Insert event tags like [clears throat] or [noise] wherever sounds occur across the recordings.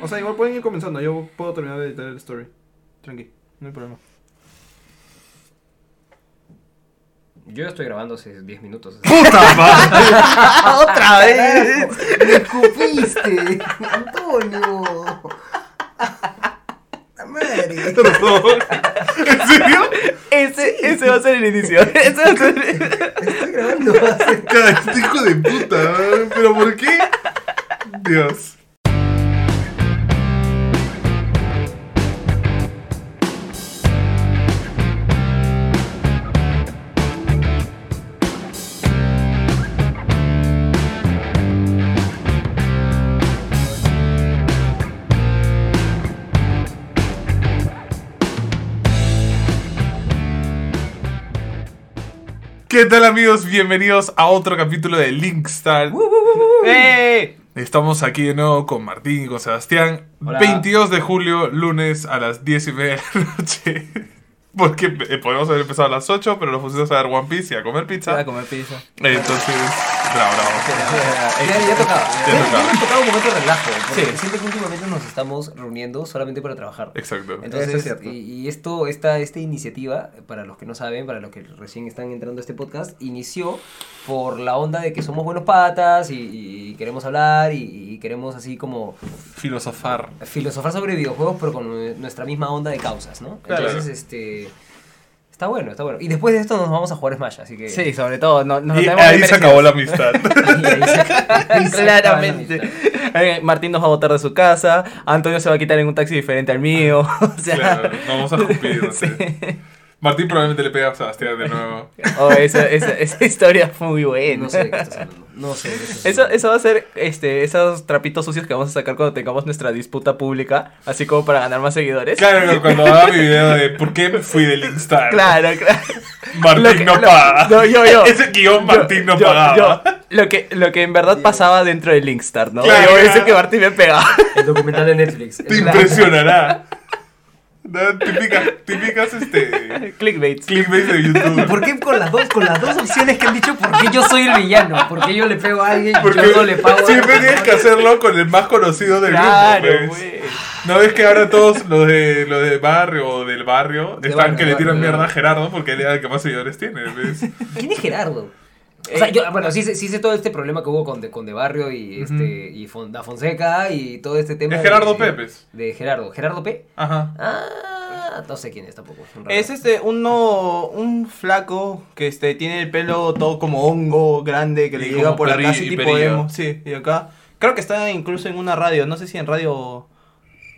O sea, igual pueden ir comenzando. Yo puedo terminar de editar el story. Tranqui, no hay problema. Yo estoy grabando hace 10 minutos. ¡Puta madre! [laughs] ¡Otra vez! ¡Me escupiste! ¡Antonio! ¡La madre! [laughs] ¿En serio? Ese, ese va a ser el inicio. Ese va a ser el... Estoy grabando hace. [laughs] Cara, este hijo de puta. ¿Pero por qué? Dios. ¿Qué tal amigos? Bienvenidos a otro capítulo de Linkstar. ¡Eh! Estamos aquí de nuevo con Martín y con Sebastián. Hola. 22 de julio, lunes a las 10 y media de la noche. [laughs] Porque eh, podemos haber empezado a las 8, pero nos pusimos a ver One Piece y a comer pizza. a comer pizza. Entonces, bravo, bravo. [laughs] Ya, ya tocaba. Ya Ya, tocaba. ya tocaba un momento de relajo. Porque Sí. siento que últimamente nos estamos reuniendo solamente para trabajar. Exacto. Entonces, Eso es cierto. y, y esto, esta, esta iniciativa, para los que no saben, para los que recién están entrando a este podcast, inició por la onda de que somos buenos patas y, y queremos hablar y, y queremos así como Filosofar. filosofar sobre videojuegos, pero con nue- nuestra misma onda de causas, ¿no? Claro. Entonces, este... Está bueno, está bueno. Y después de esto nos vamos a jugar Smash, así que... Sí, sobre todo. No, nos Y [laughs] ahí se acabó la amistad. Ahí ahí se. Claramente. Eh, Martín nos va a botar de su casa. Antonio se va a quitar en un taxi diferente al mío. [laughs] O sea. Claro, vamos a sé. [laughs] sí. Martín probablemente le pega a Sebastián de nuevo. [laughs] Oh, esa, esa, esa historia fue muy buena. No sé de qué estás hablando. No sé de qué estás Eso, eso va a ser este, esos trapitos sucios que vamos a sacar cuando tengamos nuestra disputa pública, así como para ganar más seguidores. Claro, cuando haga mi video de [laughs] por qué me fui de Linkstar. claro. claro. Martín Lo que- no lo- paga. no, yo, yo. Ese guion Martín no Yo- pagaba. yo- lo, que, lo que en verdad pasaba dentro de Linkstar, ¿no? Claro, yo claro. que Martín me pegaba. El documental de Netflix. Te impresionará. No, típicas, típicas este, Clickbait. clickbait de YouTube. ¿Por qué con las dos, con las dos opciones que han dicho, por qué yo soy el villano? ¿Por qué yo le pego a alguien y Porque yo no le pago a siempre tienes que hacerlo con el más conocido del Claro, grupo. pues. ¿No ves que ahora todos los de, los de barrio o del barrio De están barrio, que le de tiran barrio, mierda a Gerardo porque él era el que más seguidores tiene? ¿ves? ¿Quién es Gerardo? O sea, yo, bueno, sí, sé- sí sé todo este problema que hubo con De, con de Barrio y, este, y Fon- Da Fonseca y todo este tema. Es Gerardo de, Pepes. De Gerardo. ¿Gerardo P? Ajá. Ah, no sé quién es tampoco. Es este, uno, un flaco que este, tiene el pelo todo como hongo grande que Y le llega por acá, así y tipo emo. Sí, y acá. Creo que está incluso en una radio, no sé si en radio.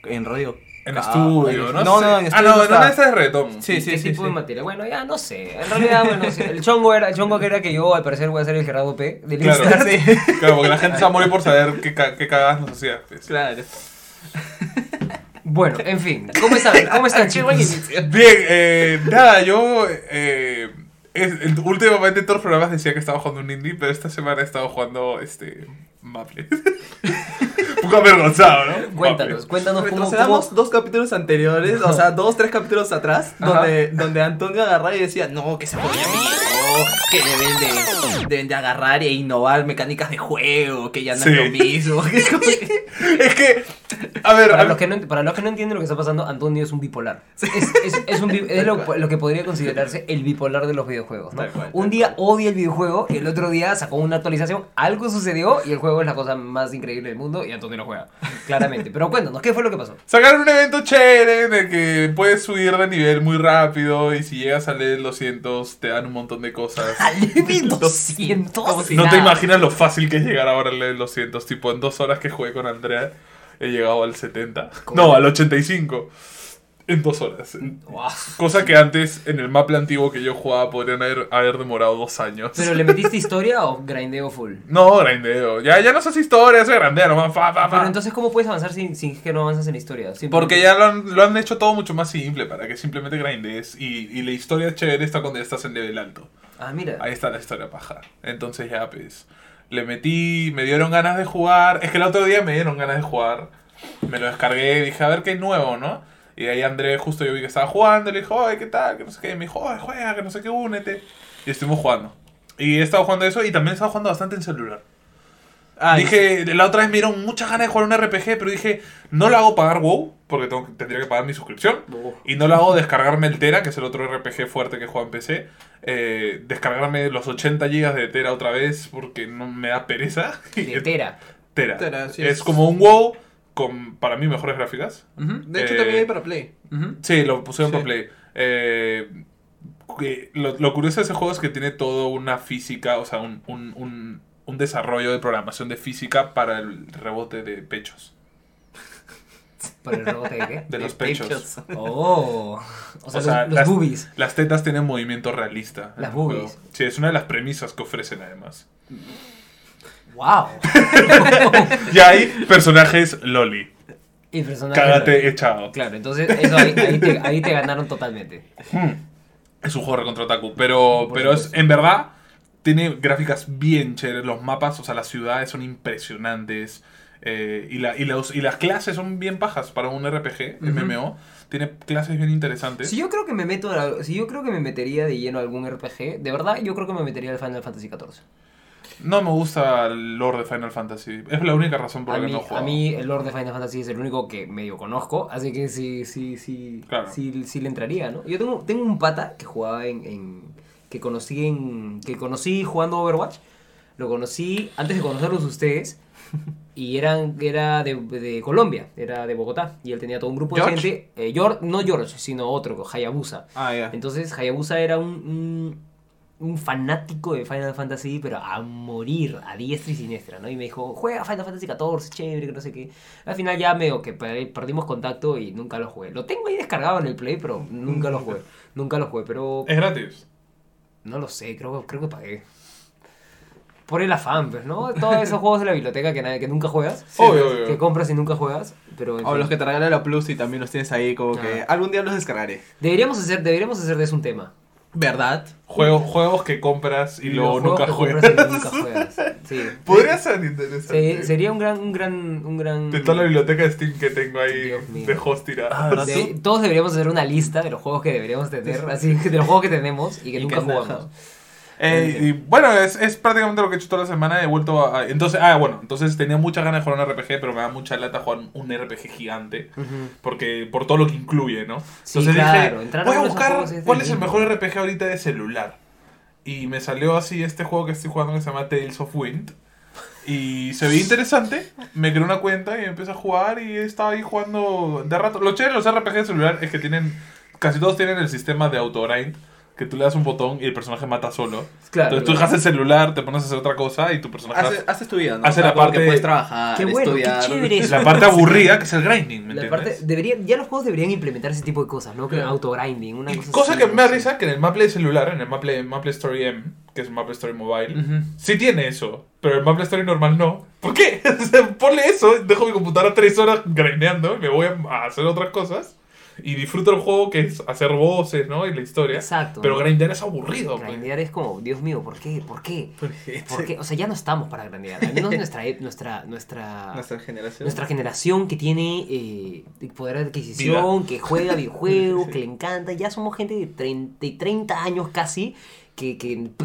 En radio. En Ah, estudio, ¿no? No, sé. no, en Ah, estudio. no, no no, esa es retón. Sí, sí, ¿Qué sí. tipo de materia? Bueno, ya no sé. En realidad, bueno, sí, el chongo era, el chongo que era que yo al parecer voy a ser el Gerardo P. Del Claro. [laughs] Claro, porque la gente se va a morir por saber qué, qué cagadas nos hacía. pues. Claro. Bueno, en fin. ¿Cómo están? [laughs] ¿Cómo están, chicos? Bien, eh, nada, yo eh, es- últimamente en todos los programas decía que estaba jugando un indie, pero esta semana he estado jugando este Maple. un [laughs] poco avergonzado, ¿no? Cuéntanos, Maple. cuéntanos cómo, Retrocedamos cómo... dos capítulos anteriores, o sea, dos, tres capítulos atrás, Ajá. donde, donde Antonio agarraba y decía, no, que se ponía amigo, que deben de, deben de agarrar e innovar mecánicas de juego, que ya no Sí. es lo mismo. que [laughs] es que- Es que, a ver, Para a- los, que no, para los que no entienden lo que está pasando, Antonio es un bipolar. Es, es- es un bi- es lo, lo que podría considerarse el bipolar de los videojuegos. ¿no? Cual, Un día odia el videojuego, el otro día sacó una actualización, algo sucedió y el juego es la cosa más increíble del mundo y Antonio lo juega. Claramente. Pero cuéntanos, ¿qué fue lo que pasó? sacaron un evento chévere en el que puedes subir de nivel muy rápido y si llegas a level 200 te dan un montón de cosas. [laughs] ¡Al level [laughs] 200! Como si No te imaginas lo fácil que es llegar ahora al level 200. Tipo, en dos horas que jugué con Andrea, he llegado al 70. ¿Cómo? No, al 85. En dos horas. Cosa que antes, en el mapa antiguo que yo jugaba, podrían haber, haber demorado dos años. ¿Pero le metiste [laughs] historia o grindeo full? No, grindeo. Ya, ya no hace historia, se grandea nomás. Fa, fa, fa. Pero entonces, ¿cómo puedes avanzar sin, sin que no avanzas en historia? Porque ya lo han, lo han hecho todo mucho más simple para que simplemente grindes. Y, y la historia chévere está cuando ya estás en nivel alto. Ah, mira. Ahí está la historia paja. Entonces ya pues le metí, me dieron ganas de jugar. Es que el otro día me dieron ganas de jugar. Me lo descargué, dije a ver qué nuevo, ¿no? Y ahí André justo yo vi que estaba jugando, le dijo, ay, ¿qué tal? Que no sé qué. Y me dijo, ay, juega, que no sé qué, únete. Y estuvimos jugando. Y he estado jugando eso y también he estado jugando bastante en celular. Ay. Dije, la otra vez me dieron muchas ganas de jugar un RPG, pero dije, no lo hago pagar WoW, porque tengo, que- tendría que pagar mi suscripción. Oh. Y no lo hago descargarme el Tera, que es el otro RPG fuerte que juego en PC. eh, descargarme los 80 GB de Tera otra vez, porque no me da pereza. [laughs] De Tera. Tera. Tera, sí, es, es- como un WoW con, para mí, mejores gráficas. De hecho, Eh, también hay para Play. Sí, lo pusieron Sí. para Play. Eh, lo, lo curioso de ese juego es que tiene todo una física, o sea, un, un, un, un desarrollo de programación de física para el rebote de pechos. ¿Para el rebote de qué? De los pechos. Oh. O sea, O sea, los, los las- boobies. Las tetas tienen movimiento realista. Las juego. boobies. Sí, es una de las premisas que ofrecen además. Wow. [laughs] Y hay personajes loli. y personajes. Cágate echado. Claro, entonces eso ahí, ahí te, ahí te ganaron totalmente. Es un juego recontra otaku. Pero, Por pero es, en verdad tiene gráficas bien chéveres. Los mapas, o sea, las ciudades son impresionantes. Eh, y, la, y, los, y las clases son bien pajas para un RPG, Ujú. MMO. Tiene clases bien interesantes. Si yo creo que me meto, si yo creo que me metería de lleno a algún RPG, de verdad yo creo que me metería al Final Fantasy XIV. No me gusta el lore de Final Fantasy. Es la única razón por la que no juego. a mí el Lord de Final Fantasy es el único que medio conozco, así que sí, sí, sí, Claro. sí, sí le entraría, ¿no? Yo tengo, tengo un pata que jugaba en, en- que conocí en, que conocí jugando Overwatch, lo conocí antes de conocerlos ustedes y eran, era de, de Colombia, era de Bogotá y él tenía todo un grupo ¿George? de gente, eh, George- no George, sino otro, Hayabusa. Ah, ya. Entonces Hayabusa era un, un, un fanático de Final Fantasy, pero a morir, a diestra y siniestra, ¿no? Y me dijo, juega Final Fantasy XIV, chévere, que no sé qué. Al final ya medio que per- perdimos contacto y nunca lo jugué. Lo tengo ahí descargado en el Play, pero nunca lo jugué. [laughs] Nunca lo jugué, pero Es gratis. no lo sé, creo, creo que pagué. Por el afán, pues, ¿no? Todos esos juegos de la biblioteca que, nadie- que nunca juegas. Obvio, obvio. Que compras y nunca juegas. Pero O fin. los que te regalan la Plus y también los tienes ahí como que algún día los descargaré. deberíamos, hacer, deberíamos hacer de eso un tema. ¿Verdad? Juegos, juegos que compras y luego nunca que juegas. compras y nunca juegas. [laughs] Sí. Podría ser interesante. Se- sería un gran, un gran, un gran. De toda la biblioteca de Steam que tengo ahí de host tirada. Ah, todos deberíamos hacer una lista de los juegos que deberíamos tener, [laughs] así, de los juegos que tenemos y que Y nunca que jugamos. nada. Eh, y bueno, es, es prácticamente lo que he hecho toda la semana. He vuelto a. Entonces, ah, bueno, entonces tenía muchas ganas de jugar un RPG, pero me da mucha lata jugar un RPG gigante. Porque por todo lo que incluye, ¿no? Sí, Entonces claro, dije, voy a buscar cuál es el mejor RPG ahorita de celular. Y me salió así este juego que estoy jugando que se llama Tales of Wind. Y se veía interesante. Me creé una cuenta y empecé a jugar y he estado ahí jugando de rato. Lo chévere de los RPG de celular es que tienen. Casi todos tienen el sistema de autogrind. Que tú le das un botón y el personaje mata solo. Claro, Entonces tú dejas el celular, te pones a hacer otra cosa y tu personaje Haces, hace haces tu vida, ¿no? Hace O sea, la parte- que puedes trabajar, Qué bueno, qué estudiar. chévere eso. la parte aburrida que es el grinding, ¿me La entiendes? parte, debería, ya los juegos deberían implementar ese tipo de cosas, ¿no? Que Claro. autogrinding, una Y cosa cosa así, que ¿no? me da risa que en el Maple celular, en el Maple, Maple Story M, que es el Maple Story Mobile, sí tiene eso, pero el Maple Story normal no. ¿Por qué? [laughs] Ponle eso, dejo mi computadora tres horas grindeando, me voy a hacer otras cosas y disfruto el juego que es hacer voces, ¿no? Y la historia. Exacto. Pero ¿no? grindear es aburrido. pues. Grindear es como, Dios mío, ¿por qué? ¿Por qué? Porque [laughs] ¿Por qué? O sea, ya no estamos para grindear. Al menos nuestra, e- nuestra, nuestra, Nuestra generación. nuestra generación que tiene eh, poder de adquisición, que juega videojuegos, [laughs] que le encanta, ya somos gente de 30, de 30 años casi que, que [laughs]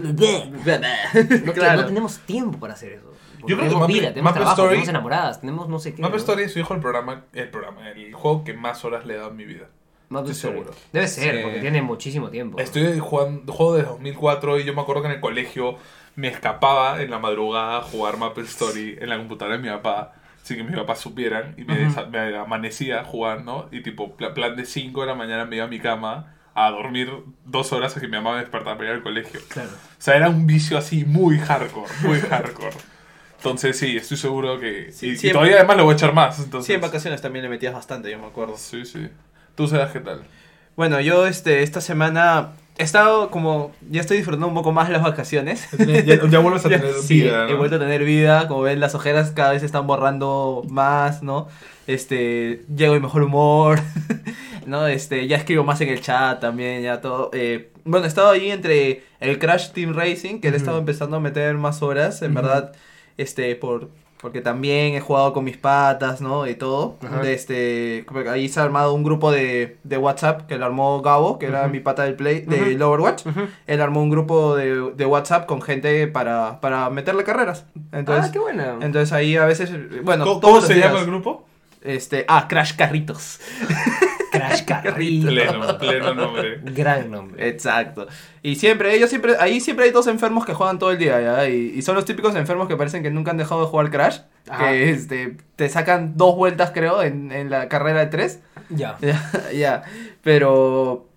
no, claro. no tenemos tiempo para hacer eso. Yo creo que tenemos Maple- vida, tenemos trabajo, Story- tenemos enamoradas, tenemos no sé qué. Maple ¿no? Story es su hijo el programa, el programa, el juego que más horas le he dado en mi vida. Maple Estoy Story. seguro. Debe ser, porque tiene muchísimo tiempo. Estoy jugando juego desde 2004 y yo me acuerdo que en el colegio me escapaba en la madrugada a jugar Maple Story en la computadora de mi papá, sin que mis papás supieran, y me, Ujú. desa- me amanecía jugando y tipo, pla- plan de 5 de la mañana me iba a mi cama a dormir dos horas a que mi mamá me despertara para ir al colegio. Claro. O sea, era un vicio así muy hardcore, muy [laughs] hardcore. Entonces sí, estoy seguro que... Sí, y, y todavía además le voy a echar más. Entonces, Sí, en vacaciones también le metías bastante, yo me acuerdo. Sí, sí. ¿Tú sabes qué tal? Bueno, yo este, esta semana he estado como. Ya estoy disfrutando un poco más las vacaciones. ya, vuelves a [laughs] Ya, tener sí, vida, he ¿no? vuelto a tener vida. Como ven, las ojeras cada vez se están borrando más, ¿no? Este, llego de mejor humor. [laughs] ¿no? Este, ya escribo más en el chat también, ya todo. eh, bueno, he estado ahí entre el Crash Team Racing, que le he estado empezando a meter más horas, en Ujú. verdad, este, por porque también he jugado con mis patas, ¿no? Y todo. De este, ahí se ha armado un grupo de, de WhatsApp que lo armó Gabo, que era mi pata del Play, del Ujú. Overwatch. Él armó un grupo de, de WhatsApp con gente para, para meterle carreras. Entonces, ah, qué buena. entonces ahí a veces, bueno, ¿Cómo, todos cómo los se días, llama el grupo? Este, ah, Crash Carritos. [laughs] Crash Carrito. Pleno, pleno nombre. Gran nombre. Exacto. Y siempre, ellos siempre, ahí siempre hay dos enfermos que juegan todo el día, ¿ya? Y, y son los típicos enfermos que parecen que nunca han dejado de jugar Crash. Ajá. Que este, te sacan dos vueltas, creo, en, en la carrera de tres. Ya. [laughs] Ya, ya. Pero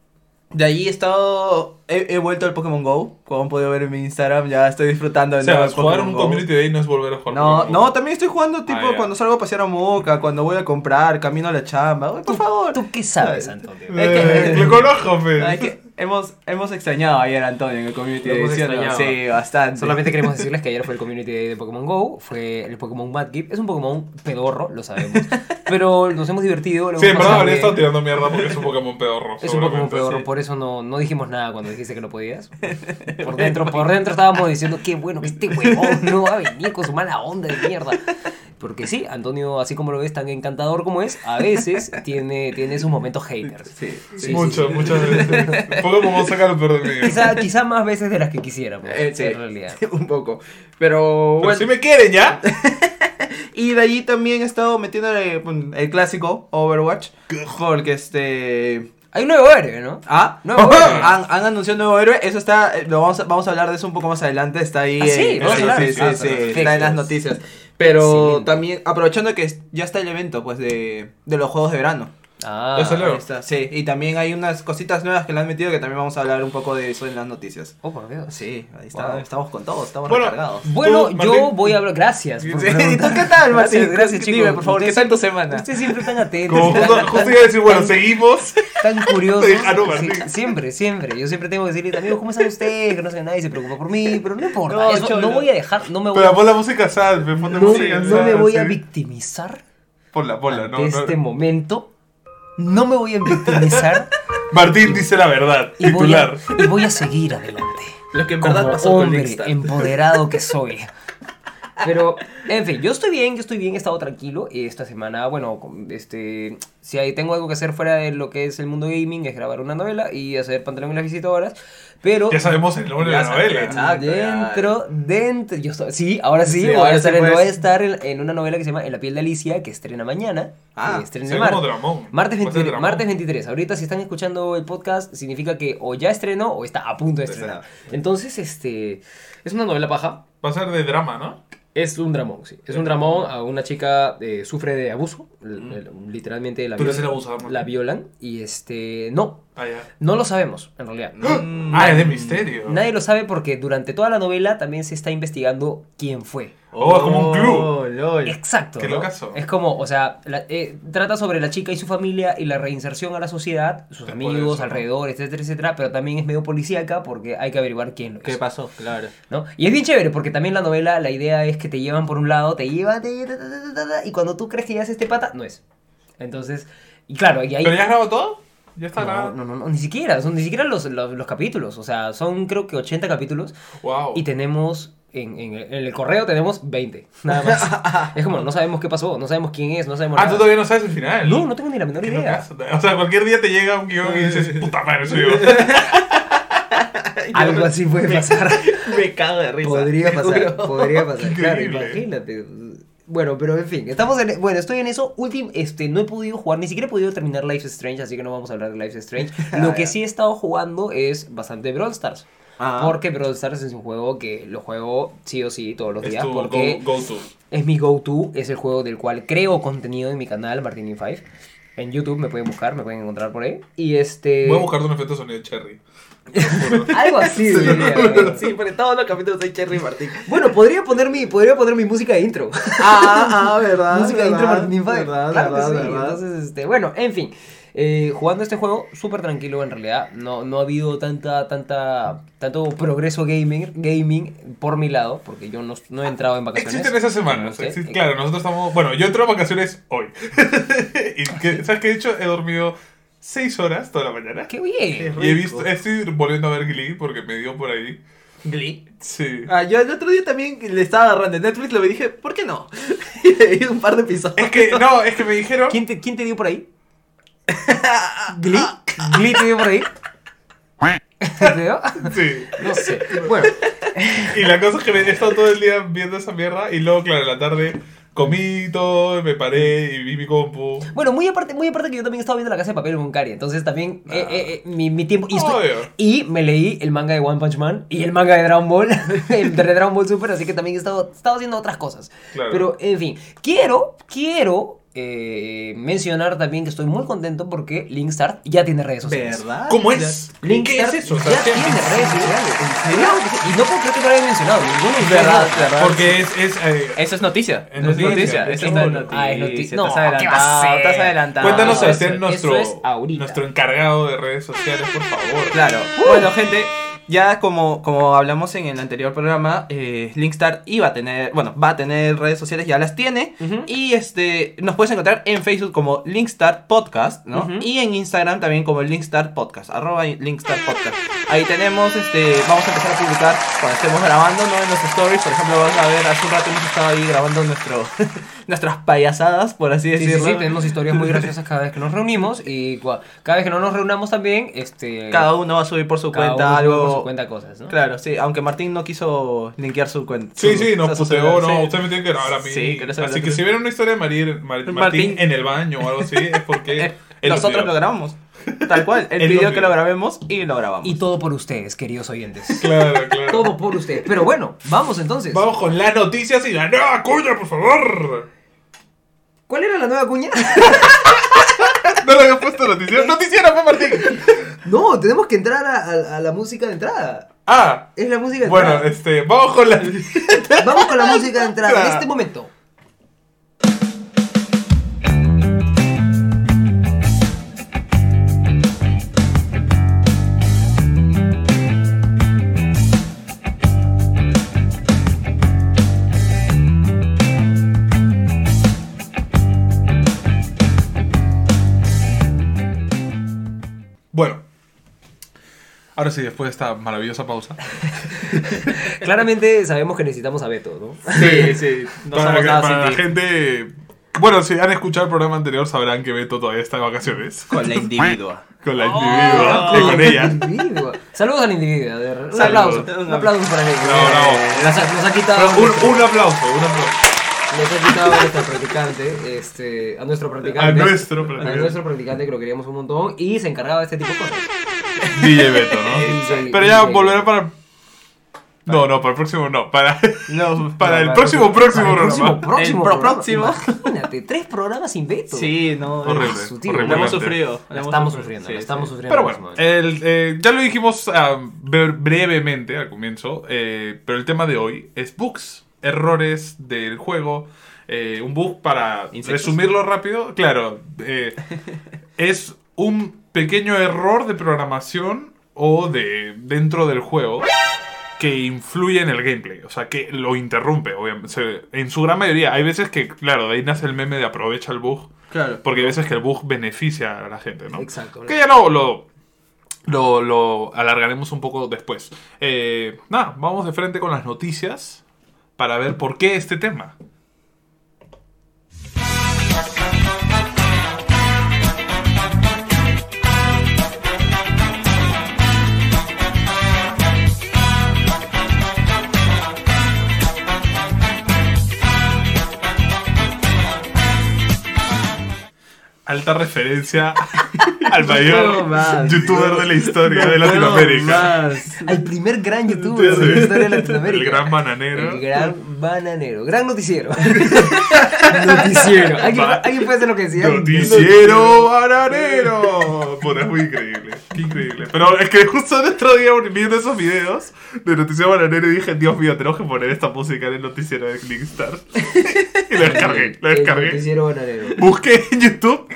de ahí he estado. He, he vuelto al Pokémon Go. Como han podido ver en mi Instagram, ya estoy disfrutando O de sea, nuevo jugar Pokémon un Go. community day no es volver a jugar. No, Pokémon no, Go. también estoy jugando tipo Ah, cuando salgo a pasear a Moca, cuando voy a comprar, camino a la chamba. Oye, por favor. ¿Tú qué sabes, Antonio? Es que- Eh, lo [laughs] conozco, fe. Es que hemos, hemos extrañado ayer a Antonio en el community day, hemos ¿sí o no? extrañado. Sí, bastante. Solamente queremos [laughs] decirles que ayer fue el Community Day de Pokémon GO, fue el Pokémon Madkip, es un Pokémon pedorro, lo sabemos, [laughs] pero nos hemos divertido. lo Sí, hemos habría bien. estado tirando mierda porque es un Pokémon pedorro. Es un Pokémon pedorro, sí. por eso no, no dijimos nada cuando dijiste que no podías. Por dentro, por dentro estábamos diciendo, qué bueno que este huevón no va a venir con su mala onda de mierda. Porque sí, Antonio, así como lo ves, tan encantador como es, a veces tiene, tiene sus momentos haters. Sí, Sí, sí, Mucho, sí. muchas veces. Pokémon saca lo peor de mí. Quizá, quizá más veces de las que quisiéramos, Eh, sí, en realidad. un poco. Pero Pero bueno, si me quieren ya. [laughs] y de allí también he estado metiéndole pues, el clásico Overwatch. Porque este. Hay un nuevo héroe, ¿no? Ah, Nuevo héroe. [laughs] han, han anunciado un nuevo héroe. Eso está. eh, Lo vamos, a, vamos a hablar de eso un poco más adelante. Está ahí. Ah, sí, a sí, sí, sí, Ah, sí, perfecto. está en las noticias. Pero también, aprovechando que ya está el evento pues de, de los juegos de verano. Ah. Ahí está, sí, y también hay unas cositas nuevas que le han metido que también vamos a hablar un poco de eso en las noticias. Oh, por Dios. Sí, ahí está, Wow. estamos con todo, estamos Bueno, recargados. Bueno, yo voy a hablar. Gracias. por Sí, [laughs] ¿Y tú preguntar. qué tal, Martín? Gracias, gracias, chicos. Dime, por favor, ¿qué tal tu semana? Ustedes siempre están atentos. Como justo, justo iba a decir, bueno, seguimos. tan [laughs] curiosos. Ah, no, Sí, Martín. siempre, siempre. Yo siempre tengo que decirles, amigos, ¿cómo están ustedes? Que no sé, nadie se preocupa por mí, pero no importa. No, Eso cholo. no voy a dejar, no me voy, Pero pon la música sad, me pon la no, música no me voy a victimizar Ponla, ponla, no. este momento. No me voy a victimizar [laughs] Martín dice la verdad, y voy, a, titular. y voy a seguir adelante. Lo que en como verdad pasó con hombre Lickstar. empoderado que soy. Pero, en fin, yo estoy bien, yo estoy bien, he estado tranquilo. Y esta semana, bueno, este, si hay, tengo algo que hacer fuera de lo que es el mundo gaming, es grabar una novela y hacer pantalón y las visitadoras. Pero Ya sabemos el nombre de la novela. exacto. dentro, dentro, yo estoy, sí, ahora sí, Sí, voy, ahora sí estar, voy a estar en, en una novela que se llama En la piel de Alicia, que estrena mañana. Ah, estrena. Martes ser 23, dramón. martes 23. Ahorita si están escuchando el podcast significa que o ya estrenó o está a punto de estrenar. Entonces, este es una novela paja. Va a ser de drama, ¿no? Es un dramón, sí. Es un dramón a una chica eh, sufre de abuso, literalmente la, violan- la violan y este no, Ah, no lo sabemos en realidad. [gasps] Ah, es de misterio. Nadie lo sabe porque durante toda la novela también se está investigando quién fue. Oh, es como un club. Oh, lol. Exacto. Qué ¿no? locazo. Es como, o sea, la- eh, trata sobre la chica y su familia y la reinserción a la sociedad, sus amigos, eso, ¿no? alrededor, etcétera, etcétera, pero también es medio policíaca porque hay que averiguar quién lo ¿Qué es. pasó? Claro. ¿no? Y es bien chévere porque también la novela, la idea es que te llevan por un lado, te llevan, te llevan, ta, ta, ta, ta, ta, y cuando tú crees que ya es este pata, no es. Entonces, y claro, y ahí... ¿Pero ya has grabado todo? ¿Ya está No, grabado? no, no, no, ni siquiera, son ni siquiera los, los, los capítulos, o sea, son creo que 80 capítulos Wow. y tenemos, en, en, en el correo tenemos 20, nada más. [laughs] es como, no sabemos qué pasó, no sabemos quién es, no sabemos Ah, tú todavía no sabes el final. No, no tengo ni la menor idea. O sea, cualquier día te llega un guion y dices, puta madre, soy yo. [laughs] Algo así puede pasar. [laughs] Me cago de risa. podría pasar, podría pasar. Claro, imagínate. Bueno, pero en fin, estamos en, bueno, estoy en eso. Últim, este, no he podido jugar, ni siquiera he podido terminar Life is Strange, así que no vamos a hablar de Life is Strange. Lo que sí he estado jugando es bastante Brawl Stars. Ah. Porque Brawl Stars es un juego que lo juego sí o sí todos los Es días. tu Porque go, go to. es mi go-to, es el juego del cual creo contenido en mi canal, Martinin 5. En YouTube me pueden buscar, me pueden encontrar por ahí. Y este. Voy a buscarte un efecto de sonido cherry. [laughs] Algo así, diría. Sí, porque todos los capítulos hay Cherry Martín. Bueno, podría poner mi, podría poner mi música de intro. Ah, ah, verdad. [laughs] música de intro verdad, Martin Five. verdad, Claro que verdad, sí. verdad. Entonces, este, bueno, en fin. Eh, jugando este juego, súper tranquilo en realidad. No, no ha habido tanta, tanta, tanto progreso gaming, gaming por mi lado, porque yo no, no he entrado en vacaciones. Existen esas semanas. No sé. existe- claro, nosotros estamos. Bueno, yo entro a vacaciones hoy. [laughs] y que- ¿Sabes qué he hecho? He dormido 6 horas toda la mañana. ¡Qué bien! Y he visto, estoy volviendo a ver Glee porque me dio por ahí. Glee. Sí. Ah, yo el otro día también le estaba agarrando en Netflix, lo vi y dije, ¿por qué no? [laughs] y le vi un par de episodios. Es que, no, es que me dijeron. ¿Quién te, quién te dio por ahí? ¿Glee? ¿Glee te dio por ahí? ¿Te dio? Sí. No sé. Bueno, Y la cosa es que me he estado todo el día viendo esa mierda y luego, claro, en la tarde comí todo, me paré y vi mi compu. bueno muy, aparte, muy aparte que yo también estaba viendo La Casa de Papel con Cari. Entonces también eh, eh, eh, mi, mi tiempo... Y, estoy- y me leí el manga de One Punch Man y el manga de Dragon Ball, [laughs] el de Dragon Ball Super, así que también he estado, estado haciendo otras cosas. Claro. Pero, en fin, quiero, quiero eh, mencionar también que estoy muy contento porque Linkstart ya tiene redes sociales. ¿Verdad? ¿Cómo es? ¿Qué Linkstart es eso? O ya sea, ¿qué- tiene redes sociales. ¿En serio? Y no puedo creer que no lo haya mencionado. Ninguno Verdad, verdad. Porque es. es eh, Eso es noticia. Es noticia. Eso Es noticia. Ah, es noticia. No, Estás ¿qué va a adelantado. ser? Estás adelantado. cuéntanos, Sebastián, nuestro, nuestro encargado de redes sociales, por favor. Claro. Bueno, gente, ya como, como hablamos en el anterior programa, eh, Linkstar iba a tener, bueno, va a tener redes sociales, ya las tiene. Y este, nos puedes encontrar en Facebook como Linkstar Podcast, ¿no? Y en Instagram también como Linkstar Podcast, arroba Linkstar Podcast. Ahí tenemos, este, vamos a empezar a publicar cuando estemos grabando, ¿no? En los stories, por ejemplo, vamos a ver, hace un rato hemos estado ahí grabando nuestro, [laughs] nuestras payasadas, por así Sí, sí, decirlo. sí, tenemos historias muy graciosas cada vez que nos reunimos y cua- cada vez que no nos reunamos también, este... Cada uno va a subir por su cada cuenta uno algo. por su cuenta cosas, ¿no? Claro, sí, aunque Martín no quiso linkear su cuenta. Sí, su- sí, nos puteó, no, sí. usted me tiene que grabar a mí. Sí, que no se Así que si ven una historia de Marir- Mar- Martín, Martín. en el baño o algo así, es porque [laughs] Nosotros lo grabamos. Tal cual. [laughs] Él pidió que lo grabemos y lo grabamos. Y todo por ustedes, queridos oyentes. [laughs] Claro, claro. todo por ustedes. Pero bueno, vamos entonces. Vamos con las noticias y la nueva cuña, por favor. ¿Cuál era la nueva cuña? [laughs] No le había puesto noticiero. Noticiero, pues, Martín. No, tenemos que entrar a, a- a la música de entrada. Ah, Es la música de bueno, entrada. este, vamos con la. Vamos con la música de entrada. En este momento. Ahora sí, después de esta maravillosa pausa. [laughs] Claramente sabemos que necesitamos a Beto, ¿no? Sí, sí. No [laughs] para somos que- nada para la ti. gente. Bueno, si han escuchado el programa anterior, sabrán que Beto todavía está de vacaciones. Con la individua. [laughs] Con la Oh. individua. con ella. Individuo. Saludos al individuo. a ver, Un Saludos. aplauso. Un aplauso para él. Bravo, bravo. Nos ha, nos quitado. Un aplauso, un aplauso. A nuestro practicante, este, a nuestro practicante. A nuestro A practicante. nuestro practicante que lo queríamos un montón y se encargaba de este tipo de cosas. DJ Beto, ¿no? [laughs] DJ, Pero ya DJ. volverá para. No, no, para el próximo no. Para, No, [laughs] para el Para próximo, próximo para el programa. próximo, próximo El pro- programa. próximo. Imagínate, tres programas sin Beto. Sí, no. Horrible, es- horrible. Lo hemos sufrido. La estamos sufriendo, Sí, la sí. estamos sufriendo. Pero en bueno, el, eh, ya lo dijimos bre- brevemente al comienzo, eh, pero el tema de hoy es bugs, errores del juego. eh, un bug, para Insectos. resumirlo rápido, claro, eh, [laughs] es un pequeño error de programación o de dentro del juego que influye en el gameplay, o sea, que lo interrumpe, obviamente. En su gran mayoría, hay veces que, claro, de ahí nace el meme de aprovecha el bug, Claro. porque hay veces que el bug beneficia a la gente, ¿no? Exacto. Que ya lo, lo, lo, lo alargaremos un poco después. Eh, nada, vamos de frente con las noticias para ver por qué este tema. Alta referencia [laughs] al mayor más. youtuber de la historia de No puedo Latinoamérica. más. Al primer gran [laughs] youtuber de la historia de Latinoamérica. El gran bananero. El gran bananero. Gran noticiero. [laughs] noticiero. ¿Alguien, ¿Alguien puede hacer lo que decía? Noticiero bananero. Puta, es muy increíble. Qué increíble. Pero es que justo el otro día viendo esos videos de Noticiero bananero y dije, Dios mío, tenemos que poner esta música en el noticiero de Clickstar. [laughs] y lo descargué, lo descargué. noticiero bananero. Busqué en YouTube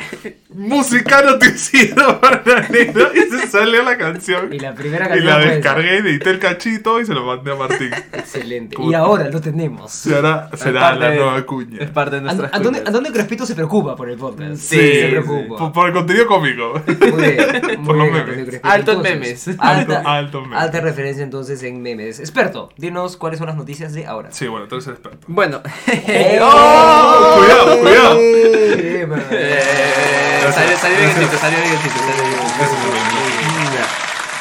música noticiero bananero y se salió la canción. Y la primera Y canción la fue esa. descargué, edité el cachito y se lo mandé a Martín. Excelente. Como- Y ahora lo tenemos. Será, será parte la de- nueva cuña. Es parte de An- nuestras Antonio, cuñas. Antonio Crespito se preocupa por el podcast. Sí, se sí, preocupa. Por, por el contenido cómico. Muy [laughs] bien, Por muy los bien, memes. Altos Entonces, memes. Alta, Alto- altos memes. alta referencia entonces en memes. Experto, dinos cuáles son las noticias de ahora. Sí, bueno, entonces el experto. Bueno. [laughs] ¡Oh! Cuidado, cuidado. Eh, salió, salió bien el salió bien el.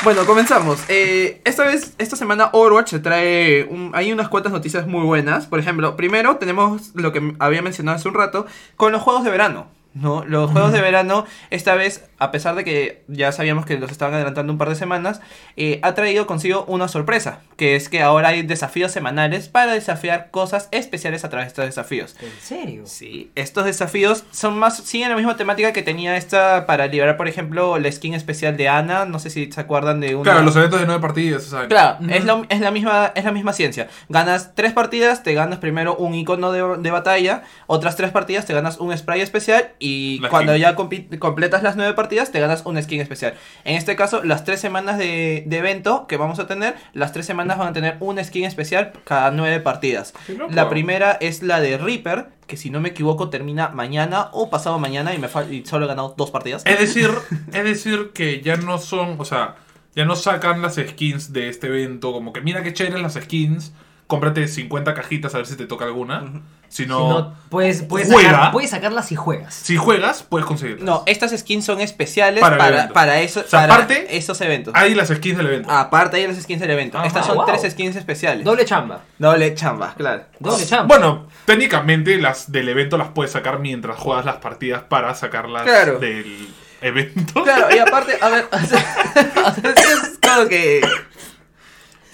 Bueno, comenzamos. Eh, esta vez, esta semana Overwatch se trae, un- hay unas cuantas noticias muy buenas. Por ejemplo, primero tenemos lo que había mencionado hace un rato, con los juegos de verano. ¿No? Los juegos de verano, esta vez, a pesar de que ya sabíamos que los estaban adelantando un par de semanas, eh, ha traído consigo una sorpresa, que es que ahora hay desafíos semanales para desafiar cosas especiales a través de estos desafíos. ¿En serio? Sí, estos desafíos son más, siguen la misma temática que tenía esta para liberar, por ejemplo, la skin especial de Ana. No sé si se acuerdan de una. Claro, los eventos de nueve partidas, ¿sabes? Claro, es, lo- es, la misma, es la misma ciencia. Ganas tres partidas, te ganas primero un icono de, de batalla, otras tres partidas te ganas un spray especial y La cuando skin. ya completas las nueve partidas te ganas una skin especial. En este caso, las tres semanas de, de evento que vamos a tener, las tres semanas van a tener una skin especial cada nueve partidas. La primera es la de Reaper, que si no me equivoco termina mañana o pasado mañana y, me y solo he ganado dos partidas. Es decir, [laughs] es decir que ya no son, o sea, ya no sacan las skins de este evento, como que mira qué chéveres las skins, cómprate 50 cajitas a ver si te toca alguna, sino Si no, puedes, puedes, Juega. sacar- puedes sacarlas si juegas. si juegas puedes conseguirlas. No, estas skins son especiales Para para, para, eso, O sea, para aparte, esos eventos. Hay las skins del evento. Aparte hay las skins del evento. Ajá. Estas son Wow. tres skins especiales. Doble chamba. Doble chamba, claro. Doble chamba. Bueno, técnicamente las del evento las puedes sacar mientras juegas las partidas para sacarlas Claro. del evento. Claro, y aparte, a ver, [laughs] o sea, [laughs] o sea, es como que...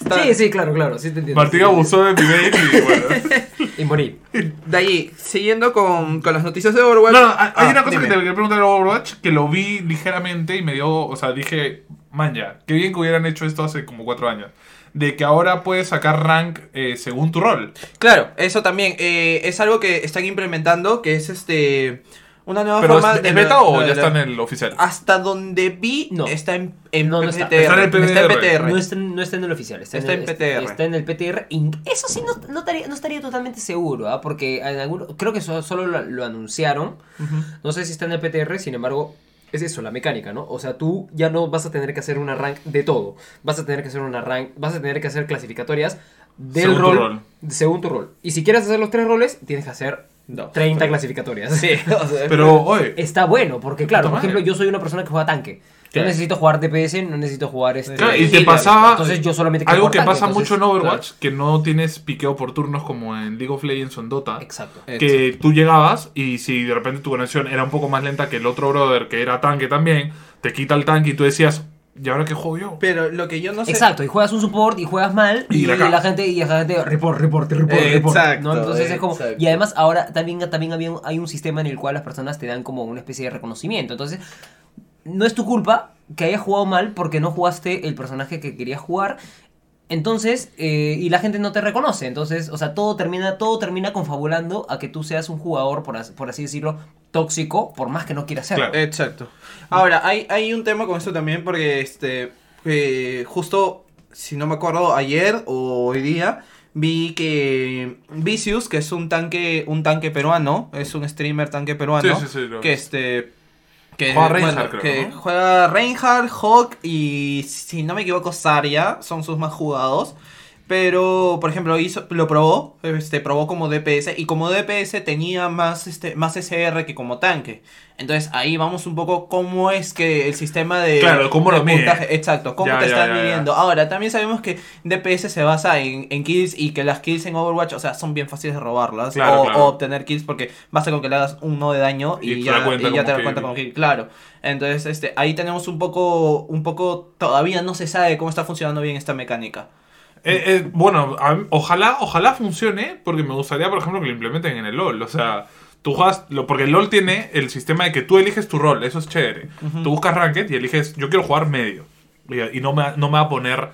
Está- Sí, sí, claro, claro. Sí te entiendo. Martín Sí, abusó de mi bait y bueno. [laughs] Y morí. De ahí, siguiendo con, con las noticias de Overwatch. No, no, hay Ah, una cosa dime. que te quería preguntar de Overwatch que lo vi ligeramente y me dio, o sea, dije, man ya, qué bien que hubieran hecho esto hace como cuatro años. De que ahora puedes sacar rank eh, según tu rol. Claro, eso también eh, es algo que están implementando, que es este una nueva Pero forma ¿es, de ¿es beta o de- ya de- está en el oficial? Hasta donde vi, No. está en, en No, no está. PTR. Está en el Está en PTR. PTR. No está, no está en el oficial, está, Está en, en el, PTR. Está en el PTR. Eso sí, no, no estaría, no estaría totalmente seguro, ¿ah? porque en alguno- creo que so- solo lo, lo anunciaron. Ujú. No sé si está en el PTR, sin embargo, es eso, la mecánica, ¿no? O sea, tú ya no vas a tener que hacer una rank de todo. Vas a tener que hacer una rank, vas a tener que hacer clasificatorias del Según tu rol, rol. según tu rol. Y si quieres hacer los tres roles, tienes que hacer No. 30 clasificatorias. Sí, o sea, [laughs] Pero, oye, Está bueno, porque claro, por ejemplo, yo soy una persona que juega tanque. Yo necesito jugar DPS, no necesito jugar este. claro, y te pasaba Entonces yo solamente algo que pasa entonces, mucho en Overwatch, claro. que no tienes piqueo por turnos como en League of Legends o en Dota. Exacto. que tú llegabas y si de repente tu conexión era un poco más lenta que el otro brother que era tanque también, te quita el tanque y tú decías, ¿y ahora qué juego yo? Pero lo que yo no sé. Exacto, y juegas un support y juegas mal y, Y la la, cagas. gente y la gente report, report, report, Eh, report. exacto, ¿no? Entonces es como exacto. y además ahora también también había un- hay un sistema en el cual las personas te dan como una especie de reconocimiento. Entonces, no es tu culpa que hayas jugado mal porque no jugaste el personaje que querías jugar. Entonces, eh, y la gente no te reconoce. Entonces, o sea, todo termina, todo termina confabulando a que tú seas un jugador, por, as- por así decirlo, tóxico, por más que no quieras ser. Claro. Exacto. Ahora, hay, hay un tema con esto también porque este eh, justo, si no me acuerdo, ayer o hoy día vi que Vicious, que es un tanque, un tanque peruano, es un streamer tanque peruano, Sí, sí, sí, que este que Juega Reinhardt, creo, que ¿no? juega Reinhardt, Hawk y si no me equivoco Zarya son sus más jugados. Pero, por ejemplo, hizo, lo probó, este, probó como DPS y como DPS tenía más, este, más SR que como tanque. Entonces ahí vamos un poco cómo es que el sistema de, Claro, cómo de lo mide. exacto, cómo Ya, te ya, están ya, midiendo. Ahora, también sabemos que DPS se basa en, en kills y que las kills en Overwatch, o sea, son bien fáciles de robarlas Claro, o, claro. o obtener kills porque basta con que le hagas uno de daño y, ya, cuenta te da kill. cuenta como kill, claro. Entonces, este, ahí tenemos un poco, un poco, todavía no se sabe cómo está funcionando bien esta mecánica. Eh, eh, bueno, mí- ojalá, ojalá funcione, porque me gustaría, por ejemplo, que lo implementen en el LOL. O sea, tú juegas, lo, porque el LOL tiene el sistema de que tú eliges tu rol, eso es chévere. Tú buscas Ranked y eliges, yo quiero jugar medio. Y, y no, me, no me va a poner,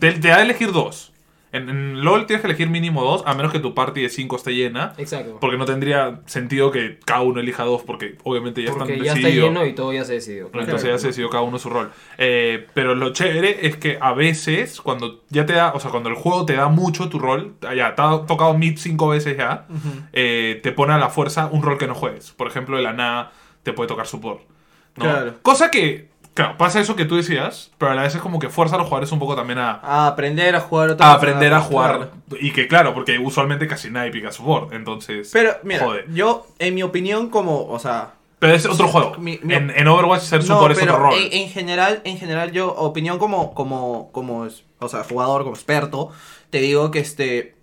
te, te va a elegir dos. En, en LOL tienes que elegir mínimo dos, a menos que tu party de 5 esté llena. Exacto. Porque no tendría sentido que cada uno elija dos, porque obviamente ya Porque están ya está decididos. lleno y todo ya se decidió. claro. Entonces ya se decidió cada uno su rol. Eh, pero lo chévere es que a veces, cuando ya te da, o sea, cuando el juego te da mucho tu rol, ya te ha tocado mid cinco veces ya, eh, te pone a la fuerza un rol que no juegues. Por ejemplo, de la nada te puede tocar support. ¿no? Claro. Cosa que, claro, pasa eso que tú decías, pero a la vez es como que fuerza a los jugadores un poco también a, A aprender a jugar otra a aprender a claro. jugar. Y que claro, porque usualmente casi nadie pica support. Entonces, Pero, mira, jode. yo, en mi opinión, como, o sea, Pero es otro juego. Mi- mi- en, en Overwatch ser No, support es otro rol. En, en general, en general, yo, opinión como, como, como, o sea, jugador, como experto, te digo que este,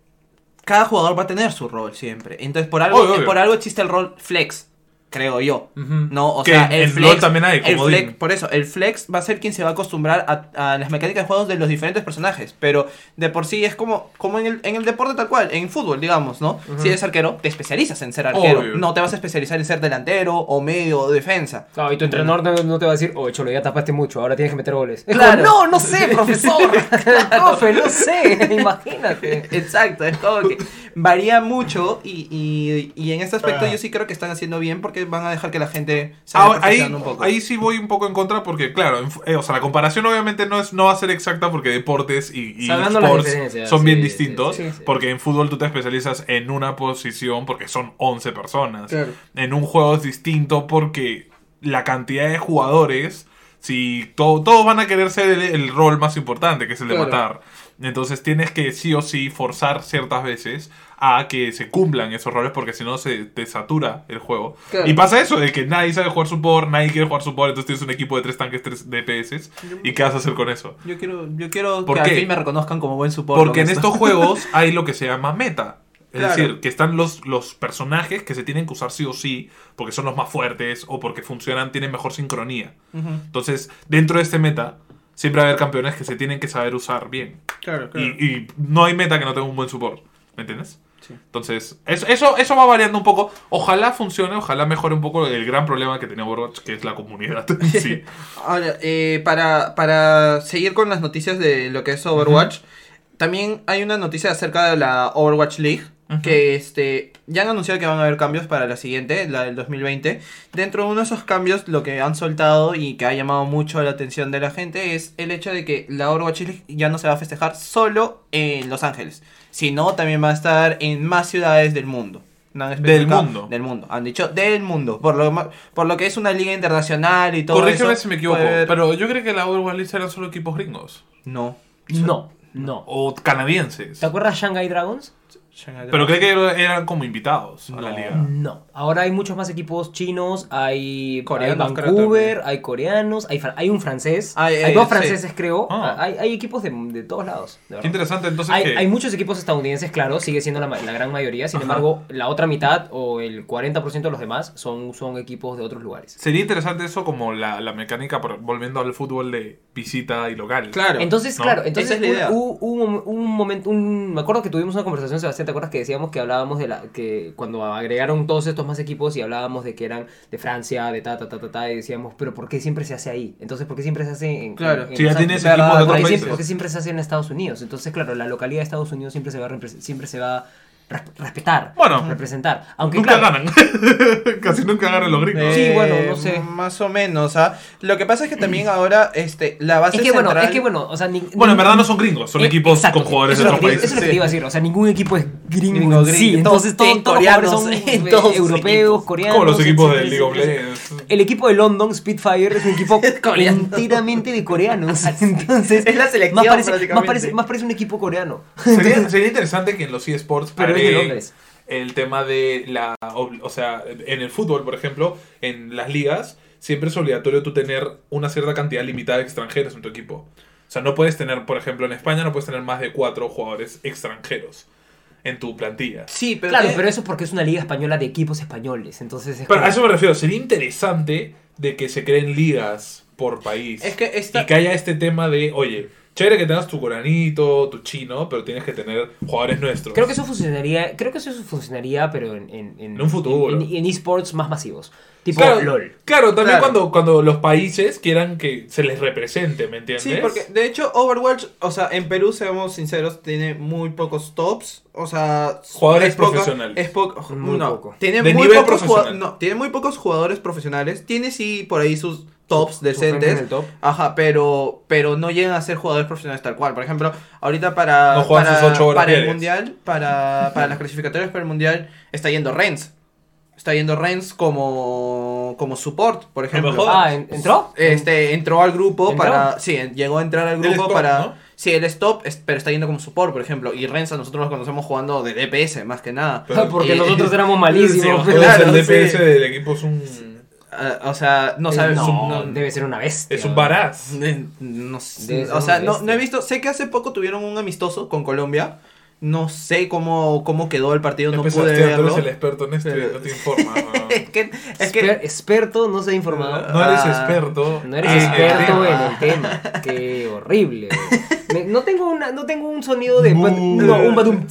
cada jugador va a tener su rol siempre. Entonces, por algo, Obvio, obvio. por algo existe el rol flex, creo yo. Ujú. No, o Que sea, el en flex LoL también hay, el flex- por eso, el flex va a ser quien se va a acostumbrar a, a las mecánicas de juegos de los diferentes personajes. Pero de por sí es como, como en, el, en el deporte tal cual, en fútbol, digamos, ¿no? Si eres arquero, te especializas en ser arquero. Obvio. No te vas a especializar en ser delantero o medio o defensa. Claro, y tu entrenador no, no te va a decir, oh, cholo, ya tapaste mucho, ahora tienes que meter goles. Es [laughs] Claro. como, no, no sé, [laughs] profesor. [laughs] Profe, no sé, imagínate. Exacto, es como que varía mucho y, y, y en este aspecto Ah. yo sí creo que están haciendo bien porque van a dejar que la gente se vaya ahí, un poco. ahí sí voy un poco en contra porque, claro, en eh, o sea, la comparación obviamente no, es, no va a ser exacta porque deportes y, y sports son sí, bien sí, distintos. sí, sí. Porque en fútbol tú te especializas en una posición porque son 11 personas. Claro. En un juego es distinto porque la cantidad de jugadores, si to- todos van a querer ser el, el rol más importante, que es el de Claro. matar. Entonces tienes que sí o sí forzar ciertas veces a que se cumplan esos roles porque si no se te satura el juego. Claro. Y pasa eso, de que nadie sabe jugar support, nadie quiere jugar support, entonces tienes un equipo de tres tanques, tres DPS. ¿Y qué vas a hacer con eso? Yo quiero, yo quiero ¿Por que qué? al fin me reconozcan como buen support. Porque en esto. estos [laughs] juegos hay lo que se llama meta. Es Claro. decir, que están los, los personajes que se tienen que usar sí o sí, porque son los más fuertes o porque funcionan, tienen mejor sincronía. Entonces, dentro de este meta, siempre va a haber campeones que se tienen que saber usar bien. Claro, claro. Y, y no hay meta que no tenga un buen support. ¿Me entiendes? Sí. Entonces, eso, eso, eso va variando un poco. Ojalá funcione, ojalá mejore un poco el gran problema que tenía Overwatch, que es la comunidad. [laughs] sí. [laughs] Ahora, eh, para, para seguir con las noticias de lo que es Overwatch, también hay una noticia acerca de la Overwatch League. Que este, ya han anunciado que van a haber cambios para la siguiente, la del 2020. Dentro de uno de esos cambios, lo que han soltado y que ha llamado mucho la atención de la gente es el hecho de que la Overwatch League ya no se va a festejar solo en Los Ángeles, sino también va a estar en más ciudades del mundo. No Del mundo. Del mundo. Han dicho del mundo. Por lo, por lo que es una liga internacional y todo Corrígeme eso. si me equivoco, pero yo creo que la Overwatch League eran solo equipos gringos. No. No, no. O canadienses. ¿Te acuerdas Shanghai Dragons? Pero creo que eran como invitados a la No. liga. No. Ahora hay muchos más equipos chinos, hay, Coreanos, hay Vancouver, hay coreanos, hay, hay un francés, Ay, hay eh, dos sí. franceses creo, Ah. hay, hay equipos de, de todos lados. de Qué interesante, entonces Hay, que... hay muchos equipos estadounidenses, claro, sigue siendo la, la gran mayoría, sin Ajá. embargo, la otra mitad o el 40% de los demás son, son equipos de otros lugares. Sería interesante eso como la, la mecánica, por- volviendo al fútbol de visita y local. Claro. Entonces, ¿no? claro, entonces hubo un, un momento, un, me acuerdo que tuvimos una conversación, Sebastián, ¿te acuerdas que decíamos que hablábamos de la, que cuando agregaron todos estos más equipos y hablábamos de que eran de Francia, de ta, ta, ta, ta, ta, y decíamos, pero ¿por qué siempre se hace ahí? Entonces, ¿por qué siempre se hace en... Claro. en- en Si ya tienes equipos de otros ¿Por qué países. siempre, por qué siempre se hace en Estados Unidos? Entonces, claro, la localidad de Estados Unidos siempre se va siempre se va respetar, Bueno. representar. Aunque, Nunca claro, ganan. [laughs] Casi nunca ganan los gringos. Sí, Eh, bueno, no sé. Más o menos, ¿ah? Lo que pasa es que también ahora este, la base es que bueno, central... es que bueno, o sea, ni- Bueno, en verdad no son gringos, son Eh, equipos exacto, con jugadores de otros países. Eso es lo que te iba a decir. O sea, ningún equipo es gringo. Gringo, en sí. Entonces, Todos todos, todos los jugadores coreanos son eh, todos europeos, coreanos. Como los equipos de etcétera, League of. Legends. El equipo de London, Spitfire, es un equipo [laughs] enteramente de coreanos. [laughs] Entonces, Es la selección, más parece, más, parece, más parece un equipo coreano. Sería, sería interesante que en los eSports Pero de agreguen Londres. el tema de la... O sea, en el fútbol, por ejemplo, en las ligas, siempre es obligatorio tú tener una cierta cantidad limitada de extranjeros en tu equipo. O sea, no puedes tener, por ejemplo, en España no puedes tener más de cuatro jugadores extranjeros en tu plantilla. Sí, pero... Claro, eh, pero eso es porque es una liga española de equipos españoles. Entonces es Pero como- a eso me refiero, sería interesante de que se creen ligas por país. Es que esta... Y que haya este tema de, oye, Chévere que tengas tu coreanito, tu chino, pero tienes que tener jugadores nuestros. Creo que eso funcionaría, creo que eso funcionaría, pero en, en, En un futuro. En, esports más masivos. Tipo Claro, LOL. Claro, también Claro. Cuando, cuando los países quieran que se les represente, ¿me entiendes? Sí, porque de hecho Overwatch, o sea, en Perú, seamos sinceros, tiene muy pocos tops. O sea, Jugadores es poca- profesionales. Es poco, Muy no, poco. Tiene De muy nivel pocos no, tiene muy pocos jugadores profesionales. Tiene sí por ahí sus tops Su- su gente en decentes. el top. Ajá, pero, pero no llegan a ser jugadores profesionales tal cual. Por ejemplo, ahorita para, No para, sus ocho horas para el mundial, para, para las clasificatorias para el mundial, está yendo Renz. Está yendo Renz como, como support, por ejemplo. Ah, ¿en- ¿entró? Este, entró al grupo ¿Entró? para... Sí, llegó a entrar al grupo para... ¿no? Sí, él es top, es- pero está yendo como support, por ejemplo. Y Renza nosotros lo conocemos jugando de DPS, más que nada. Pero- [laughs] Porque y- nosotros éramos [laughs] malísimos. [laughs] claro, el DPS sí. del equipo es un. Ah, o sea, no sabes... no, no- debe ser una bestia. Es un baraz. Eh, No o sea, no he visto, sé que hace poco tuvieron un amistoso con Colombia. No sé cómo, cómo quedó el partido, no Empezó, pude tú verlo. eres el experto en esto no te informa. ¿no? [laughs] es que, es que Exper- experto, no se ha informado. No eres Ah, experto. No eres en el experto tema. en el tema. Qué horrible. Me- no, tengo una, no tengo un sonido de. Bu. No, un badum.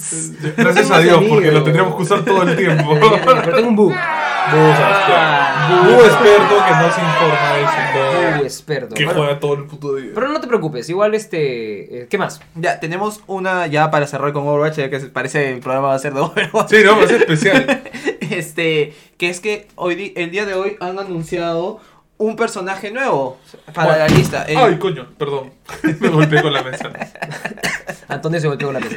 Gracias a Dios, porque lo tendríamos que usar todo el tiempo. [laughs] Pero tengo un bu. Bu, Sebastián. Bu experto que no se informa de eso. Bu experto. Que juega todo el puto día. pero no te preocupes, igual este. eh, ¿Qué más? ya tenemos una ya para cerrar con Overwatch, ya que parece el programa va a ser de Overwatch. Sí, no, es especial. [laughs] Este, que es que hoy el día de hoy han anunciado un personaje nuevo para Bueno. la lista. El, Ay, coño, perdón. [laughs] Me golpeé con la mesa. [laughs] Antonio se golpeó con la mesa.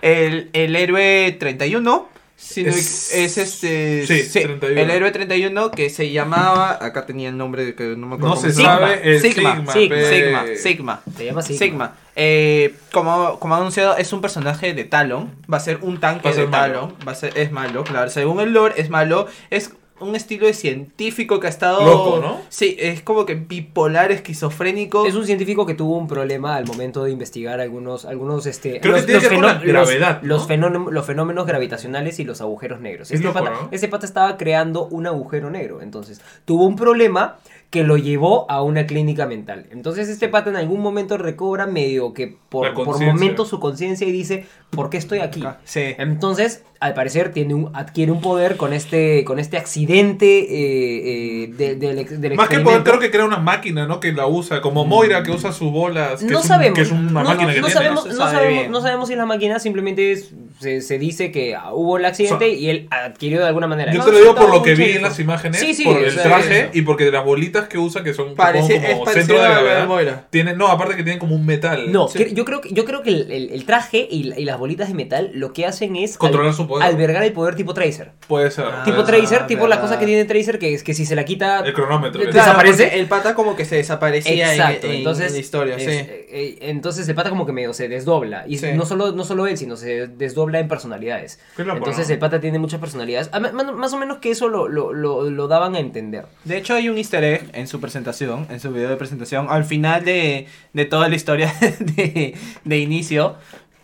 el, el héroe 31. Si no me- Es- es, este. sí, 31. El héroe 31 que se llamaba. Acá tenía el nombre que no me acuerdo. No se llama. sabe el Sigma. Sigma. Sigma. Sigma. Sigma. Se llama así. Sigma. Eh, como, como ha anunciado, es un personaje de Talon. Va a ser un tanque Va a ser de malo. Talon. Va a ser, es malo, claro. Según el lore, es malo. Es un estilo de científico que ha estado. Loco, ¿no? Sí, es como que bipolar, esquizofrénico. Es un científico que tuvo un problema al momento de investigar algunos, algunos este, Creo que tiene que ver con la gravedad, los, ¿no? los fenómenos, los fenómenos gravitacionales y los agujeros negros. Es Este, loco, pata, ¿no? ese pata estaba creando un agujero negro, entonces tuvo un problema que lo llevó a una clínica mental. Entonces este pata en algún momento recobra medio que por, por momentos su conciencia y dice, ¿por qué estoy aquí? Sí. Entonces, al parecer, tiene un, adquiere un poder con este, con este accidente eh, eh, de- del, Más que poder, creo que crea una máquina, ¿no? Que la usa, como Moira que usa sus bolas. Que no es un- sabemos. Que es una no, máquina no- que no tiene. sabemos, no sabe sabemos- no sabemos si es la máquina, simplemente es- se, se dice que ah, hubo el accidente So- y él adquirió de alguna manera. Yo te lo digo por lo que vi en las imágenes, Sí, sí, por el traje eso. y porque de las bolitas que usa, que son Parece- como centro de gravedad, Moira. tienen, no, aparte que tienen como un metal. No, Sí. que- yo creo que, yo creo que el, el- el traje y, la- y las bolitas de metal lo que hacen es Controlar al- su poder. albergar el poder tipo Tracer. Puede ser. Ah, tipo. Tracer, tipo la verdad. cosa que tiene Tracer, que es que si se la quita... El cronómetro. Claro, ¿Desaparece? El pata como que se desaparecía en- Exacto, en, entonces en la historia, es- sí. eh, eh, entonces el pata como que medio se desdobla y Sí. no solo no solo él, sino se desdobla en personalidades. Entonces el pata tiene muchas personalidades. Ah, Más o menos que eso lo, lo, lo, lo daban a entender. De hecho hay un easter egg en su presentación, en su video de presentación, al final de, de toda la historia [laughs] de, de inicio.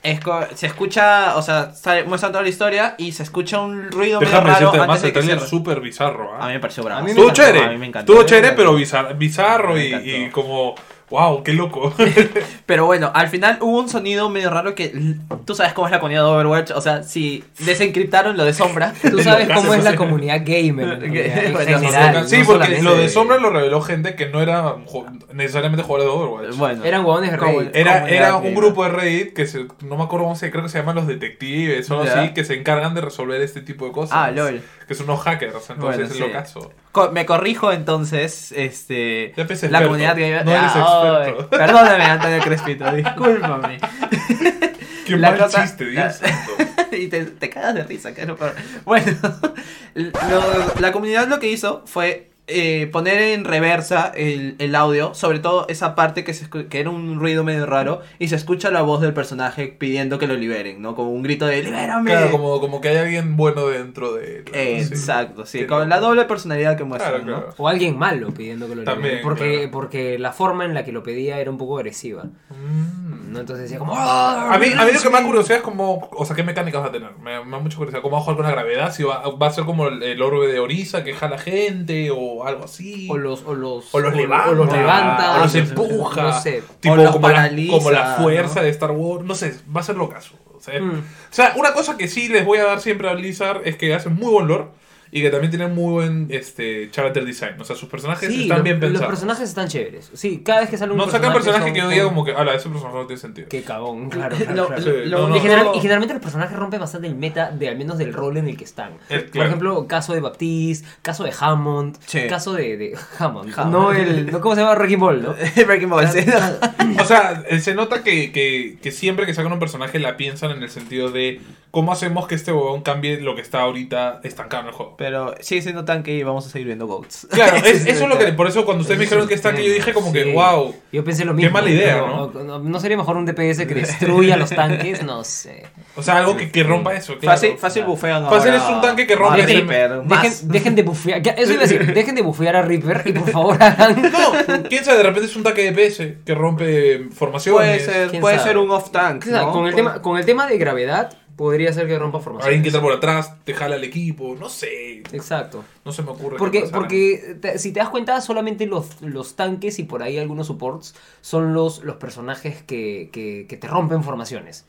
Es se escucha, o sea, sale- muestran toda la historia y se escucha un ruido medio Déjame raro decirte, además, antes de el que es súper bizarro. ¿ah? A mí me pareció bravo. Estuvo chévere. a mí me encantó. Estuvo chévere, pero bizar- bizarro y, encantó. y como, wow, qué loco. [laughs] Pero bueno, al final hubo un sonido medio raro que tú sabes cómo es la comunidad de Overwatch, o sea, si desencriptaron lo de sombra. [laughs] Tú sabes cómo es la comunidad gamer [laughs] en, general. sí, no porque solamente- lo de Sombra lo reveló gente que no era necesariamente jugadores de Overwatch. Bueno, Eran huevones de Reddit. Era, era un grupo de Reddit que se, no me acuerdo cómo se creo que se llaman los detectives o algo así, que se encargan de resolver este tipo de cosas. Ah, lol. Que son unos hackers, entonces Bueno, es sí. lo caso. Co- me corrijo entonces, este... La experto. comunidad gamer... No eres Ah, experto. ay, perdóname, Antonio Crespito, [laughs] discúlpame. Qué La mal cosa- chiste, Dios [laughs] y te, te cagas de risa, que peor. Bueno, [laughs] lo- la comunidad lo que hizo fue eh, poner en reversa el, el audio, sobre todo esa parte que, se escu- que era un ruido medio raro, y se escucha la voz del personaje pidiendo que lo liberen, ¿no? Como un grito de ¡Libérame! Claro, como, como que hay alguien bueno dentro de él. sí. Exacto, sí, con la doble personalidad que muestra, Claro, ¿no? O alguien malo pidiendo que lo También, liberen, porque, claro. porque la forma en la que lo pedía era un poco agresiva. Mm. ¿no? Entonces decía como... "Ah, A mí, a mí lo que me da sí". curiosidad es como, o sea, qué mecánicas va a tener. Me, me da mucha curiosidad cómo va a jugar con la gravedad, si va, va a ser como el, el orbe de Orisa que jala gente o algo así. O los, o los, O los levanta, o los levanta, o empuja. No sé. Tipo O los como, la, paraliza, como la fuerza ¿no? de Star Wars. No sé, va a ser lo caso. O sea, Mm. o sea, una cosa que sí les voy a dar siempre a Blizzard es que hacen muy buen lore y que también tienen muy buen este, character design. O sea, sus personajes Sí, están lo- bien los pensados. personajes están chéveres. Sí, cada vez que sale un no sacan personaje personajes que yo diga como que, ala, ese personaje no tiene sentido. Qué cagón, claro. [laughs] claro, Lo- claro. Sí, lo no, no. Y, general- único- y generalmente los personajes rompen bastante el meta de al menos del rol en el que están. Por claro. ejemplo, caso de Baptiste, caso de Hammond, caso de, de Hammond, Hammond. no el [laughs] no, ¿cómo se llama? Wrecking Ball, ¿no? [laughs] Breaking Ball, sí. O sea, eh, se nota que, que, que siempre que sacan un personaje la piensan en el sentido de cómo hacemos que este huevón cambie lo que está ahorita estancado en el juego. Pero sigue siendo tanque y vamos a seguir viendo GOATs. Claro, [laughs] es- eso es lo que. Por eso cuando ustedes me dijeron que estanque, yo dije como que, Sí. wow. Yo pensé lo mismo. mala idea, pero ¿no? ¿no? sería mejor un DPS que destruya los tanques? No sé. O sea, algo que, que rompa eso. Claro. Fácil, fácil bufean Fácil ahora es un tanque que rompe a ese-. Dejen, dejen de bufear. ¿qué? Eso iba a decir. [laughs] Dejen de bufear a Reaper y por favor hagan. [laughs] No, quién sabe, de repente es un tanque de PS que rompe formaciones. Puede ser, ¿Quién puede ser un off-tank, ¿no? con, el tema, con el tema de gravedad, podría ser que rompa Alguien formación. que entra por atrás, te jala el equipo, no sé. Exacto. No se me ocurre. Porque, porque te- si te das cuenta, solamente los, los tanques y por ahí algunos supports son los, los personajes que, que, que te rompen formaciones.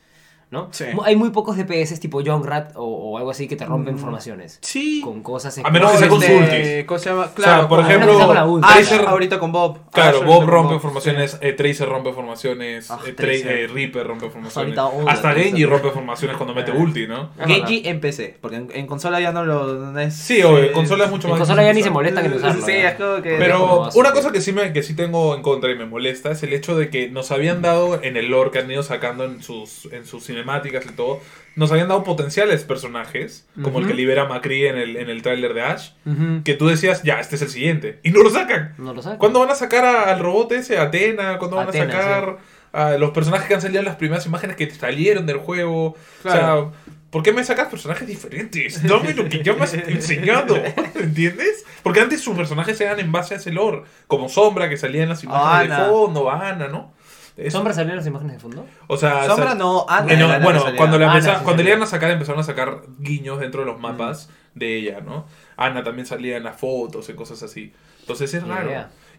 ¿No? Sí. Hay muy pocos DPS tipo Junkrat o, o algo así que te rompen Mm. formaciones. Sí. Con cosas A menos que sea con ultis. ¿Cómo se sea, Claro, por ejemplo, que sea ulti. Ash Tracer- ahorita con Bob. Claro, Ash Bob rompe Bob, formaciones, eh, Tracer rompe formaciones, Ah, eh, Tra- Tracer. eh, Reaper rompe formaciones. Ahorita Hasta. Genji rompe formaciones cuando mete Ah. ulti, ¿no? Genji en PC, porque en, en consola ya no lo no es. Sí, o en consola es mucho En más. consola ya ni se molestan en usarlo. Sí, es como que. Pero una cosa que sí, me, que sí tengo en contra y me molesta es el hecho de que nos habían dado en el lore que han ido sacando en sus, en sus cinemáticas y todo, nos habían dado potenciales personajes, como el Ujú. que libera a Macri en el, en el tráiler de Ash, Ujú. que tú decías, ya, este es el siguiente, y no lo sacan. No lo saco. ¿Cuándo van a sacar a- al robot ese, a Atena? ¿Cuándo van Atena, a sacar a los personajes que han salido en las primeras imágenes que salieron del juego? Claro. O sea, ¿por qué me sacas personajes diferentes? Dame lo que ya me has enseñado, [laughs] ¿entiendes? Porque antes sus personajes eran en base a ese lore, como Sombra que salía en las imágenes Ana. de fondo, Ana, ¿no? Eso- ¿Sombra salieron las imágenes de fondo? O sea, Sombra sal- no, Ana eh, no, bueno, cuando, la Ana empeza- sí cuando le salía. iban a sacar, empezaron a sacar guiños dentro de los mapas de ella, ¿no? Ana también salía en las fotos y cosas así. Entonces es raro.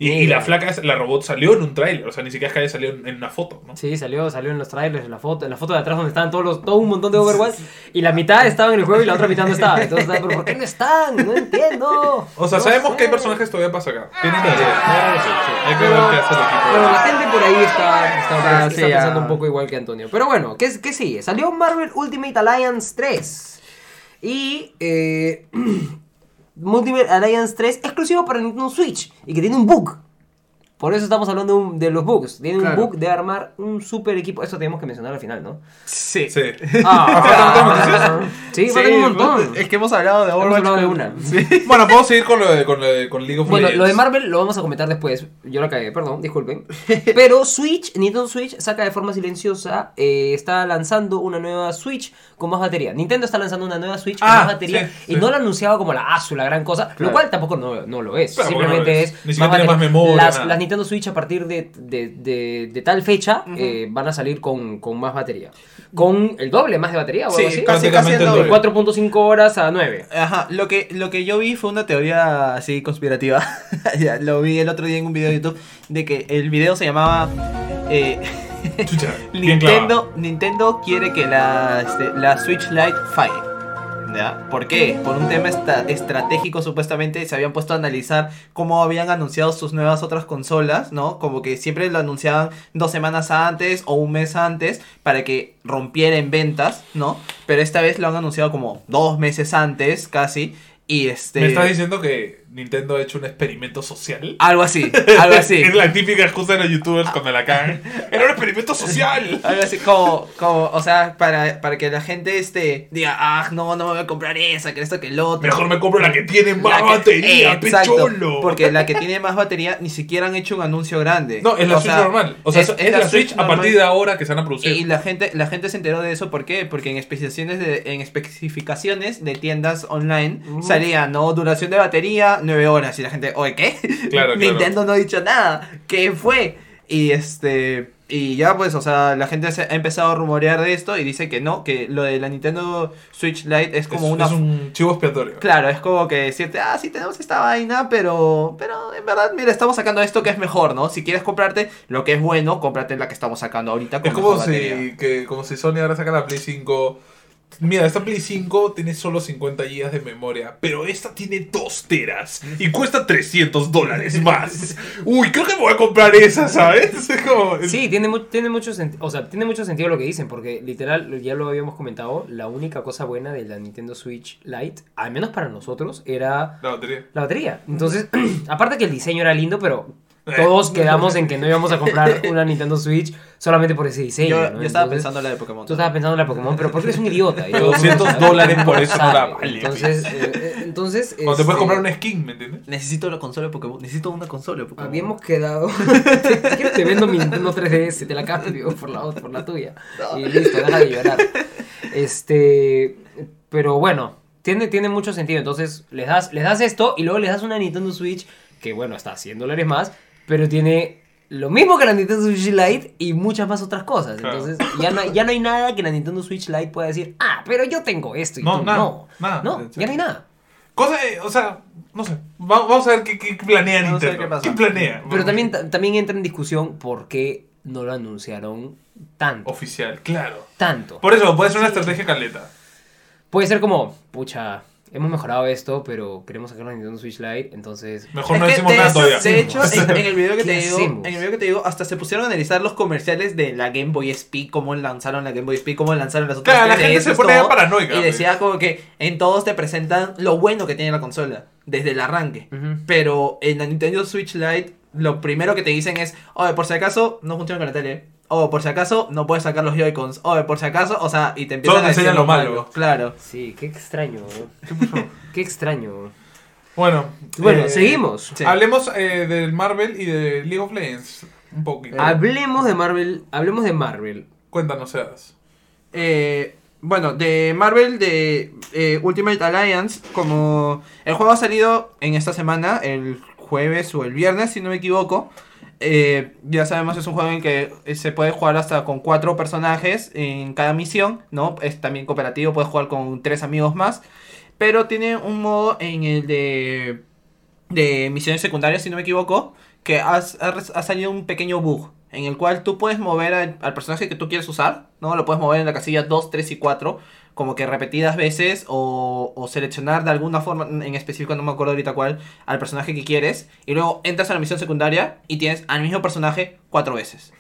Y, la flaca, es- la robot salió en un tráiler, o sea, ni siquiera es que haya salido en, en una foto, ¿no? Sí, salió, salió en los trailers, en la foto, en la foto de atrás donde estaban todos los, todo un montón de Overwatch y la mitad estaba en el juego y la otra mitad no estaba. Entonces, ¿pero por qué no están? No entiendo. O sea, No sabemos sé. que hay personajes todavía para sacar. Tienen idea. sí, sí. Hay que ver qué hace el equipo. Bueno, la gente por ahí está, está, Ah, está pensando un poco igual que Antonio. Pero bueno, ¿qué, qué sigue? Salió Marvel Ultimate Alliance 3. Y eh, [clears throat] Ultimate Alliance 3 exclusivo para Nintendo Switch y que tiene un bug. Por eso estamos hablando de un- de los bugs. Tiene un Claro. bug de armar un super equipo. Eso tenemos que mencionar al final, ¿no? Sí. Sí. Ah, [laughs] sí, faltan un montón. Es que hemos hablado de Overwatch. hablado de una. Sí. Bueno, podemos seguir con lo de, con lo de con League of Bueno, Legends. lo de Marvel lo vamos a comentar después. Yo la cagué, perdón, disculpen. [laughs] Pero Switch, Nintendo Switch saca de forma silenciosa, eh, está lanzando una nueva Switch con más batería. Nintendo está lanzando una nueva Switch con Ah, más batería sí, y sí. no la anunciaba como la ASU, la gran cosa, lo Claro. cual tampoco no, no lo es. Claro, Simplemente no lo es. es. Ni siquiera tiene más memoria, las Nintendo Switch a partir de, de, de- de tal fecha eh, van a salir con, con más batería. Con el doble más de batería o Sí, algo así. casi, casi el De doble. doble. 4.5 horas a 9. Ajá, lo que, lo que yo vi fue una teoría así conspirativa. [laughs] Ya, lo vi el otro día en un video de YouTube de que el video se llamaba eh, Chucha. [laughs] Nintendo, Nintendo quiere que la, este, la Switch Lite falle. ¿Por qué? Por un tema estratégico supuestamente se habían puesto a analizar cómo habían anunciado sus nuevas otras consolas, ¿no? Como que siempre lo anunciaban dos semanas antes o un mes antes para que rompiera en ventas, ¿no? Pero esta vez lo han anunciado como dos meses antes casi y este... ¿Me estás diciendo que Nintendo ha hecho un experimento social? Algo así, [laughs] algo así. es la típica excusa de los youtubers cuando la cagan. [laughs] Era un experimento social. [laughs] Algo así como, como o sea, para, para que la gente este, diga, ah, no, no me voy a comprar esa, que esto, que el otro. Mejor me compro la que tiene más que- batería, Exacto, pecholo. Porque la que tiene más batería ni siquiera han hecho un anuncio grande. No, es la O Switch sea, normal. O sea, es, la, Switch, a partir de ahora que se van a producir. Y la gente, la gente se enteró de eso, ¿por qué? Porque en especificaciones de, en especificaciones de tiendas online Ujú. salía, ¿no? Duración de batería, 9 horas. Y la gente, oye, ¿qué? Claro, claro. Nintendo no ha dicho nada. ¿Qué fue? Y este. Y ya pues, o sea, la gente se ha empezado a rumorear de esto y dice que no, que lo de la Nintendo Switch Lite es como es, una... es un chivo expiatorio. Claro, es como que decirte, ah, sí tenemos esta vaina, pero, pero en verdad, mira, estamos sacando esto que es mejor, ¿no? Si quieres comprarte lo que es bueno, cómprate la que estamos sacando ahorita. Con Es como mejor batería. si, que, como si Sony ahora saca la Play 5. Mira, esta Play 5 tiene solo 50 GB de memoria, pero esta tiene 2 teras y cuesta 300 dólares más. Uy, creo que me voy a comprar esa, ¿sabes? Es como- Sí, tiene, mu- tiene, mucho o sea, tiene mucho sentido lo que dicen, porque literal, ya lo habíamos comentado, la única cosa buena de la Nintendo Switch Lite, al menos para nosotros, era La batería. la batería. Entonces, [clears throat] aparte que el diseño era lindo, pero todos quedamos en que no íbamos a comprar una Nintendo Switch solamente por ese diseño. Yo, ¿no? yo estaba Entonces, pensando en la de Pokémon. Tú estabas pensando en la Pokémon, pero porque eres un idiota. y todo el mundo 200 sabe, dólares por eso no la vale. Entonces, eh, eh, entonces Cuando te puedes este, comprar una skin, ¿me entiendes? Necesito la consola de Pokémon. Necesito una consola de Pokémon. Habíamos quedado. [laughs] Te vendo mi Nintendo 3DS, te la cambio por la, por la tuya. Y listo, deja de llorar. Este. Pero bueno, tiene, tiene mucho sentido. Entonces, les das, les das esto y luego les das una Nintendo Switch que, bueno, está a 100 dólares más, pero tiene lo mismo que la Nintendo Switch Lite y muchas más otras cosas. Claro. Entonces, ya no, hay- ya no hay nada que la Nintendo Switch Lite pueda decir, ah, pero yo tengo esto y No, tú nada, no. nada. No, ya no hay nada. Cosa, de- o sea, no sé. Va- Vamos a ver qué, qué planea Vamos a ver Nintendo. qué pasa. ¿Qué planea? Pero también, ta- también entra en discusión por qué no lo anunciaron tanto. Oficial, claro. Tanto. Por eso, puede ser una estrategia caleta. Puede ser como, pucha, hemos mejorado esto, pero queremos sacar la Nintendo Switch Lite, entonces... Mejor Es no decimos de nada todavía. De hecho, [laughs] en, en el video que ¿Qué te digo, en el video que te digo, hasta se pusieron a analizar los comerciales de la Game Boy SP, cómo lanzaron la Game Boy SP, cómo lanzaron las otras Claro, la gente 3DS, se pone paranoica, Y pues. decía como que en todos te presentan lo bueno que tiene la consola, desde el arranque. Pero en la Nintendo Switch Lite, lo primero que te dicen es, oye, por si acaso, no funciona con la tele. O por si acaso, no puedes sacar los Joy-Cons. O por si acaso, o sea, y te empiezan Solo te a decir lo malo. Claro. Sí, qué extraño. ¿Qué extraño. Bueno, Bueno, eh, seguimos. Sí. Hablemos eh, del Marvel y de League of Legends. Un poquito. Hablemos de Marvel, hablemos de Marvel. Cuéntanos, Seas. Eh, bueno, de Marvel, de eh, Ultimate Alliance, como el juego ha salido en esta semana, el jueves o el viernes, si no me equivoco. Eh, ya sabemos, es un juego en que eh, se puede jugar hasta con cuatro personajes en cada misión, ¿no? Es también cooperativo, puedes jugar con tres amigos más. Pero tiene un modo en el de, de misiones secundarias, si no me equivoco, que ha, salido un pequeño bug en el cual tú puedes mover al, al personaje que tú quieres usar, ¿no? Lo puedes mover en la casilla 2, 3 y 4, como que repetidas veces, o, seleccionar de alguna forma en específico, no me acuerdo ahorita cuál, al personaje que quieres, y luego entras a la misión secundaria y tienes al mismo personaje cuatro veces.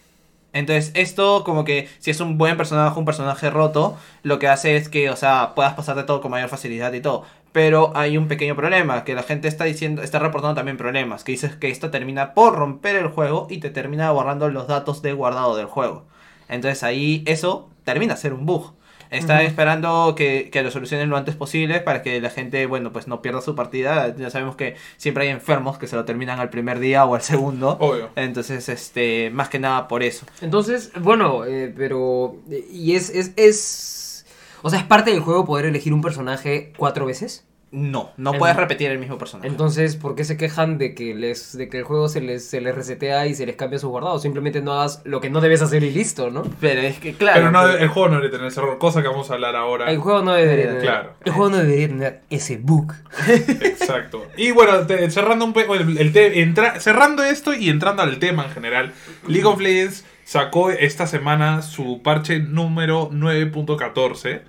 Entonces, esto como que si es un buen personaje, un personaje roto, lo que hace es que, o sea, puedas pasarte todo con mayor facilidad y todo. Pero hay un pequeño problema, que la gente está diciendo, está reportando también problemas, que dices que esto termina por romper el juego y te termina borrando los datos de guardado del juego. Entonces ahí eso termina ser un bug. Está esperando que, que lo solucionen lo antes posible para que la gente, bueno, pues no pierda su partida. Ya sabemos que siempre hay enfermos que se lo terminan al primer día o al segundo. Obvio. Entonces, este, más que nada por eso. Entonces, bueno, eh, pero... Y es, es, es... O sea, es parte del juego poder elegir un personaje cuatro veces. No, no puedes repetir el mismo personaje. Entonces, ¿por qué se quejan de que les de que el juego se les, se les resetea y se les cambia sus guardados? Simplemente no hagas lo que no debes hacer y listo, ¿no? Pero es que, claro. Pero no, pero- el juego no debería tener ese error, cosa que vamos a hablar ahora. El juego no debería tener, Claro. el juego no debería tener ese bug. [laughs] Exacto. Y bueno, te- cerrando un el te- entra- cerrando esto y entrando al tema en general, League of Legends sacó esta semana su parche número 9.14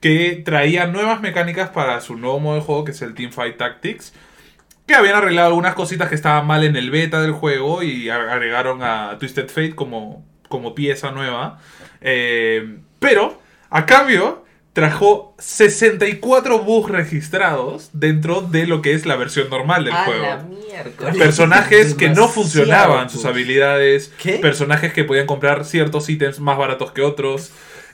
que traía nuevas mecánicas para su nuevo modo de juego que es el Teamfight Tactics. Que habían arreglado algunas cositas que estaban mal en el beta del juego y agregaron a Twisted Fate como, como pieza nueva. Eh, pero, a cambio, trajo 64 bugs registrados dentro de lo que es la versión normal del A juego. la. Personajes [laughs] que no funcionaban sus habilidades, ¿Qué? personajes que podían comprar ciertos ítems más baratos que otros.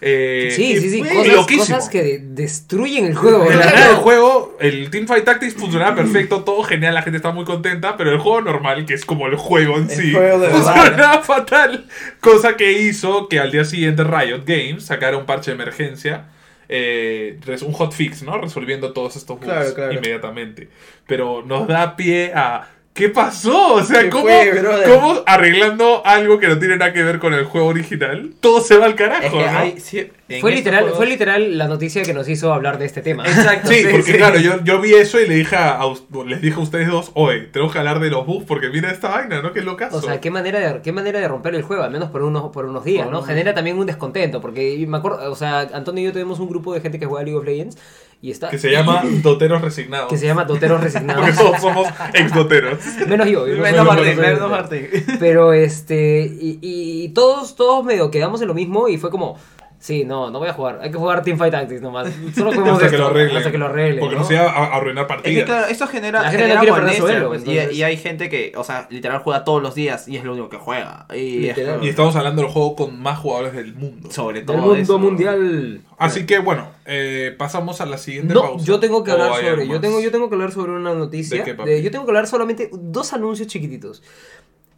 Eh, Sí, sí, sí, cosas, cosas que de- destruyen el juego. En la ¿verdad? nada del juego, el Teamfight Tactics funcionaba perfecto, todo genial, la gente estaba muy contenta, pero el juego normal, que es como el juego en El sí, juego funcionaba fatal. Cosa que hizo que al día siguiente Riot Games sacara un parche de emergencia, eh, un hotfix, ¿no? Resolviendo todos estos bugs Claro, claro. inmediatamente. Pero nos da pie a ¿Qué pasó? O sea, ¿Qué ¿cómo, fue, cómo arreglando algo que no tiene nada que ver con el juego original, todo se va al carajo, Es que ¿no? hay- sí, Fue estos literal, juegos- fue literal la noticia que nos hizo hablar de este tema. [laughs] Exacto. Sí, porque sí. claro, yo, yo vi eso y le dije a, les dije a ustedes dos, oye, tenemos que hablar de los bugs porque mira esta vaina, ¿no? Es locazo. O sea, qué manera de qué manera de romper el juego, al menos por unos por unos días, Por ¿no? unos- Genera también un descontento, porque me acuerdo, o sea, Antonio y yo tenemos un grupo de gente que juega League of Legends y está Que se llama Doteros Resignados. que se llama Doteros [laughs] Porque Resignados. todos somos ex-doteros. menos yo, yo no Menos no Martín, menos Martín. Pero este y, y- y todos todos medio quedamos en lo mismo y fue como Sí, no, no voy a jugar. Hay que jugar Teamfight Tactics nomás. Solo [laughs] hasta que esto, lo arreglen. Hasta que lo arreglen. Porque ¿no? no se va a, a arruinar Es partidas. que claro, esto genera, La gente no genera quiere perder elo, pues, y- entonces- y, hay gente que, o sea, literal juega todos los días y es lo único que juega. Y es Y estamos hablando del juego con más jugadores del mundo. sobre todo Del mundo eso. mundial. Así que bueno, eh, pasamos a la siguiente No, pausa. yo tengo que ¿O hablar sobre, yo tengo, yo tengo que hablar sobre una noticia. ¿De qué, papi? de- yo tengo que hablar solamente dos anuncios chiquititos.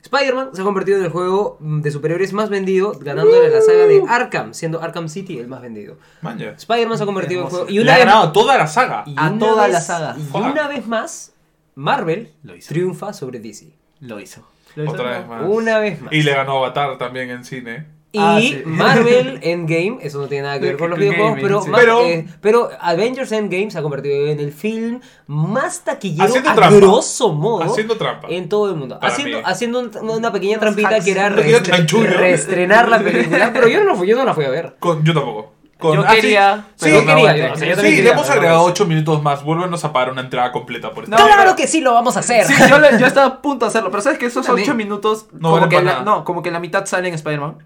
Spider-Man se ha convertido en el juego mm, de superhéroes más vendido, ganándole la saga de Arkham, siendo Arkham City el más vendido. Spider-Man se ha convertido en juego. Y Le una ha vez, ganado toda la saga. y a una toda vez- la saga. Y una vez más, Marvel Lo hizo. triunfa sobre DC. Lo hizo. Otra vez más. Una vez más. Y le ganó Avatar también en cine. Y Ah, sí. [laughs] Marvel Endgame, eso no tiene nada que ver con los videojuegos, Gaming, pero, sí. Pero- eh, pero Avengers Endgame se ha convertido en el film más taquillero Haciendo a trampa. grosso modo Haciendo trampa. en todo el mundo. Para Haciendo, mí. haciendo un- una pequeña trampita que era reestrenar la película, [laughs] pero yo no, la fui- yo no la fui a ver. Con- yo tampoco. Con- Yo ah, quería, Sí, yo quería, sí, yo- o sea, yo sí, quería, le hemos no agregado lo 8 minutos más. Vuélvenos a pagar una entrada completa por No, esta. claro que sí lo vamos a hacer. Sí, yo, le- yo estaba a punto de hacerlo, pero sabes que esos También. 8 minutos, No como, que la, no, como que la mitad sale en Spider-Man.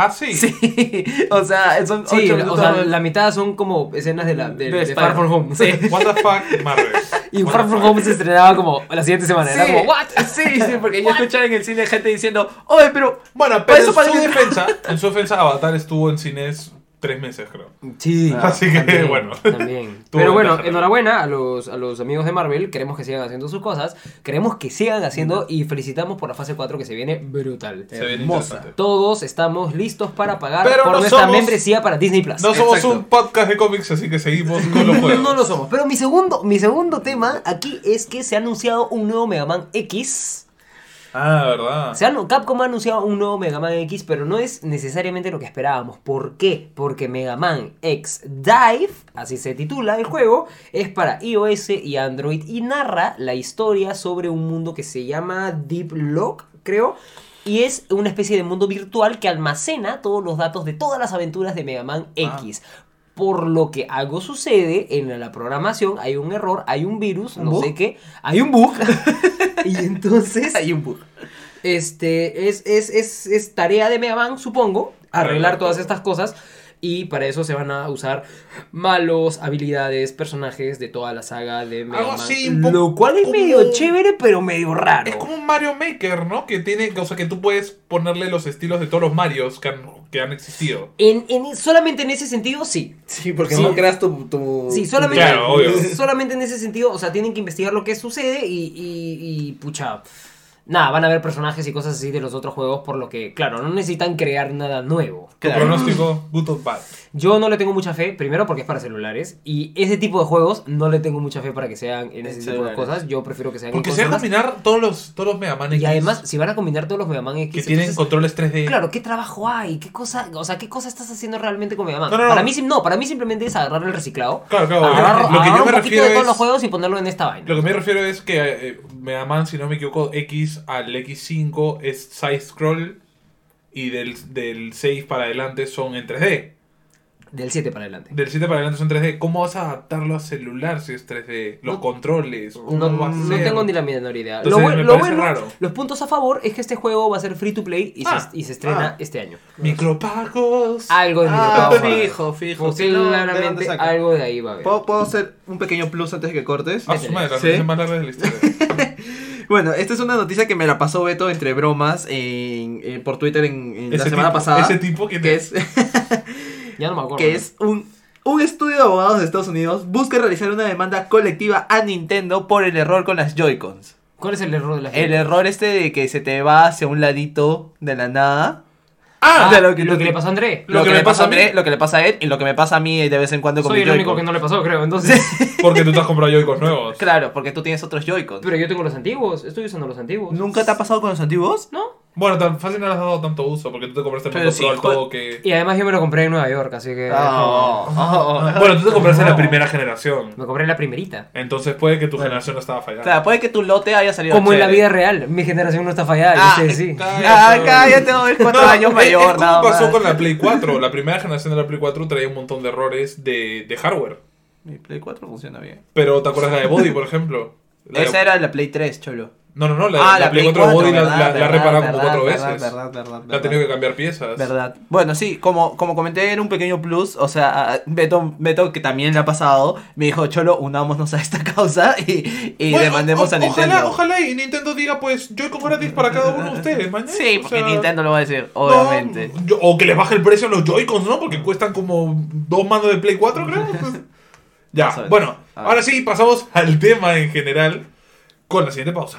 Ah, sí. [laughs] Sí, o sea, son 8 Sí, minutos. o sea, la mitad son como escenas de, la, de, De de Far. From Home. Sí. [laughs] What the fuck, Marvel. [laughs] Y What Far From. Home se estrenaba como la siguiente semana. Era Sí, como, ¿what? Sí, sí, porque yo escuchaba en el cine gente diciendo, oye, pero Bueno, pero eso en su defensa, en su defensa, Avatar estuvo en cines tres meses, creo. Sí. Así que, bueno. También. [laughs] Pero bueno, ventaja enhorabuena a los, a los amigos de Marvel. Queremos que sigan haciendo sus cosas. Queremos que sigan haciendo y felicitamos por la fase 4 que se viene brutal. Se viene Hermosa. Todos estamos listos para pagar Pero por no nuestra somos- membresía para Disney Plus. No somos Exacto. un podcast de cómics, así que seguimos con los juegos. No [laughs] lo somos. Pero mi segundo, mi segundo tema aquí es que se ha anunciado un nuevo Mega Man X. Ah, ¿verdad? Han- Capcom ha anunciado un nuevo Mega Man X, pero no es necesariamente lo que esperábamos. ¿Por qué? Porque Mega Man X Dive, así se titula el juego, es para iOS y Android y narra la historia sobre un mundo que se llama Deep Lock, creo. Y es una especie de mundo virtual que almacena todos los datos de todas las aventuras de Mega Man X. Por lo que algo sucede en la programación, hay un error, hay un virus, ¿Un no bug? sé qué, hay un bug. [laughs] y entonces [laughs] hay un bug. este, es, es, es, es tarea de Mega Man, supongo, arreglar todas estas cosas. Y para eso se van a usar malos, habilidades, personajes de toda la saga de Mega Algo Man. así, Lo cual es medio chévere, pero medio raro. Es como un Mario Maker, ¿no? Que tiene, o sea, que tú puedes ponerle los estilos de todos los Marios que han, que han existido. En, en- solamente en ese sentido, sí. Sí, porque Sí. no creas tu... tu Sí, solamente, Claro, obvio. solamente en ese sentido, o sea, tienen que investigar lo que sucede y, y, y, pucha, nada, van a ver personajes y cosas así de los otros juegos, por lo que, claro, no necesitan crear nada nuevo. Tu Claro. pronóstico, [laughs] good or bad. Yo no le tengo mucha fe, primero porque es para celulares, y ese tipo de juegos no le tengo mucha fe para que sean en ese tipo de cosas. Yo prefiero que sean Porque en se van a combinar todos los, todos los Mega Man X Y además, si van a combinar todos los Mega Man X, que tienen entonces, controles 3D. Claro, ¿qué trabajo hay? ¿Qué cosa, o sea, qué cosa estás haciendo realmente con Mega Man? No, no, no. Para mí no, para mí simplemente es agarrar el reciclado. Claro, claro. agarrar, lo que agarrar yo me un poquito refiero de todos es. los juegos y ponerlo en esta vaina. Lo que me refiero es que eh, Mega Man, si no me equivoco, X al X5 es side scroll y del, del 6 para adelante son en 3D. Del 7 para adelante. Del 7 para adelante son 3D. ¿Cómo vas a adaptarlo a celular si es 3D? Los No- controles. ¿Cómo No, va a no tengo ni la menor idea. Entonces, lo, me lo bueno, raro. los puntos a favor es que este juego va a ser free to play y, Ah, se, y se estrena ah. este año. Micropagos. Algo de Ah, micropagos. fijo, fijo. Sí, no, ¿de algo de ahí va a haber. ¿Puedo, puedo hacer un pequeño plus antes de que cortes? A su madre, la ¿Sí? más larga de la historia. Bueno, esta es una noticia que me la pasó Beto entre bromas en, eh, por Twitter en, en la semana tipo- pasada. Ese tipo que, que te- es, [laughs] Ya no me acuerdo. que es un, un estudio de abogados de Estados Unidos busca realizar una demanda colectiva a Nintendo por el error con las Joy-Cons. ¿Cuál es el error de la El error este de que se te va hacia un ladito de la nada. Ah, de lo lo que, le pasó a André. Lo, que, le pasa a André, lo que le pasa a él y lo que me pasa a mí de vez en cuando con Soy mi el único que no le pasó, creo. Entonces. [laughs] Porque tú te has comprado Joy-Con nuevos. Claro, porque tú tienes otros Joy-Con. Pero yo tengo los antiguos. Estoy usando los antiguos. ¿Nunca te ha pasado con los antiguos? ¿No? Bueno, tan fácil no le has dado tanto uso porque tú te compraste el Moto sí, Pro al joder. todo que... Y además yo me lo compré en Nueva York, así que. Oh, oh, oh. Bueno, tú te compraste la primera generación. Me compré la primerita. Entonces puede que tu generación no estaba fallando. Claro, puede que tu lote haya salido Como en la vida real. Mi generación no está fallada. Ah, ustedes sí. Ah, cállate, no, es cuatro No, años es- mayor, como nada pasó más. con la Play 4. La primera generación de la Play 4 traía un montón de errores de, de hardware. Mi Play 4 funciona bien. Pero ¿te acuerdas la de Body, por ejemplo? La de- Esa era la Play 3, cholo. No, no, no, la, Ah, la Play 4 de Body la, verdad, la- la verdad, repararon como cuatro veces. Verdad, verdad, La han tenido que cambiar piezas. Verdad. Bueno, sí, como, como comenté, era un pequeño plus. O sea, Beto, Beto, que también le ha pasado, me dijo, Cholo, unámonos a esta causa [laughs] y, y Bueno, demandemos o- a Nintendo. Ojalá, ojalá y Nintendo diga, pues, Joy-Con gratis para cada uno de ustedes, [laughs] mañana. Sí, O porque sea, Nintendo lo va a decir, no, obviamente. yo- o que les baje el precio a los Joy-Cons, ¿no? Porque cuestan como dos mandos de Play 4, creo. Pues, [laughs] ya, bueno, ahora sí, pasamos al tema en general con la siguiente pausa.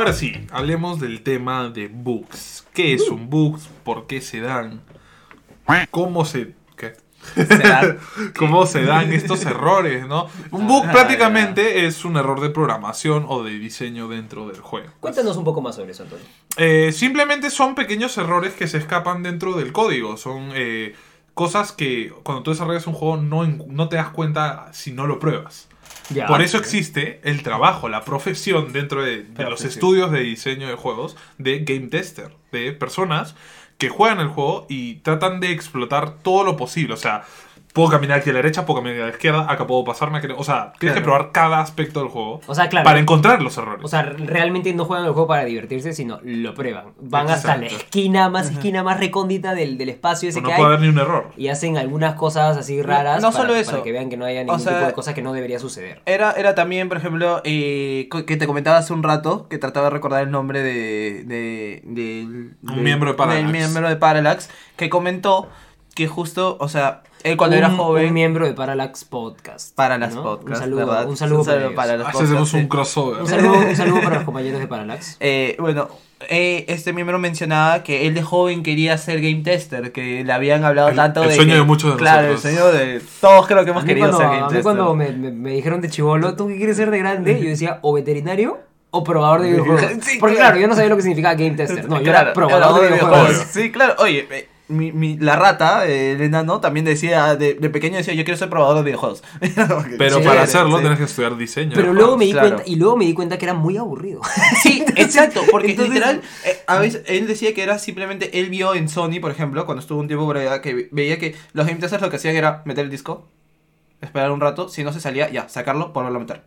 Ahora sí, hablemos del tema de bugs. ¿Qué es un bug? ¿Por qué se dan? ¿Cómo se... [laughs] ¿Cómo se dan estos errores, no? Un bug Ah, prácticamente es un error de programación o de diseño dentro del juego. Cuéntanos un poco más sobre eso, Antonio. Eh, simplemente son pequeños errores que se escapan dentro del código. Son eh, cosas que cuando tú desarrollas un juego no te das cuenta si no lo pruebas. Ya. Por eso existe el trabajo, la profesión dentro de, de los estudios de diseño de juegos de game tester, de personas que juegan el juego y tratan de explotar todo lo posible. O sea, puedo caminar aquí a la derecha, puedo caminar a la izquierda, acá puedo pasarme. aquí- O sea, tienes que probar cada aspecto del juego O sea, claro. para encontrar los errores. O sea, realmente no juegan el juego para divertirse, sino lo prueban. Van hasta la esquina más esquina más recóndita del, del espacio ese no que puede hay haber ni un error. y hacen algunas cosas así raras No para, solo eso. para que vean que no haya ningún sea, tipo de cosa que no debería suceder. Era, era también, por ejemplo, eh, que te comentaba hace un rato, que trataba de recordar el nombre de... Un miembro de Parallax. del miembro de Parallax, que comentó que justo, o sea, él cuando un, era joven... un miembro de Parallax Podcast. Parallax ¿no? Podcast, Un saludo, ¿verdad? un saludo, para, ellos. para los hacemos podcasts, un crossover. Un saludo, un saludo para [laughs] los compañeros de Parallax. Eh, bueno, eh, este miembro mencionaba que él de joven quería ser game tester, que le habían hablado El- tanto el de. sueño que- de muchos de claro, nosotros. el sueño de. Todos creo que hemos querido cuando, ser game a mí tester. cuando me, me- me dijeron de chivolo, ¿tú qué quieres ser de grande? Yo decía, o veterinario o probador de videojuegos. Sí, Porque claro. claro, yo no sabía lo que significaba game tester. No, yo Claro, era probador de videojuegos. Sí, claro. Oye, eh, mi, mi- la rata, eh, el enano, también decía, de, de pequeño decía, yo quiero ser probador de videojuegos. [laughs] Pero Sí, para hacerlo sí. tienes que estudiar diseño. Pero luego me di claro. cuenta, y luego me di cuenta que era muy aburrido. [laughs] Sí, exacto, porque Entonces- literal, eh, a veces él decía que era simplemente, él vio en Sony, por ejemplo, cuando estuvo un tiempo por allá, que veía que los game testers lo que hacían era meter el disco, esperar un rato, si no se salía, ya, sacarlo, volverlo a meter.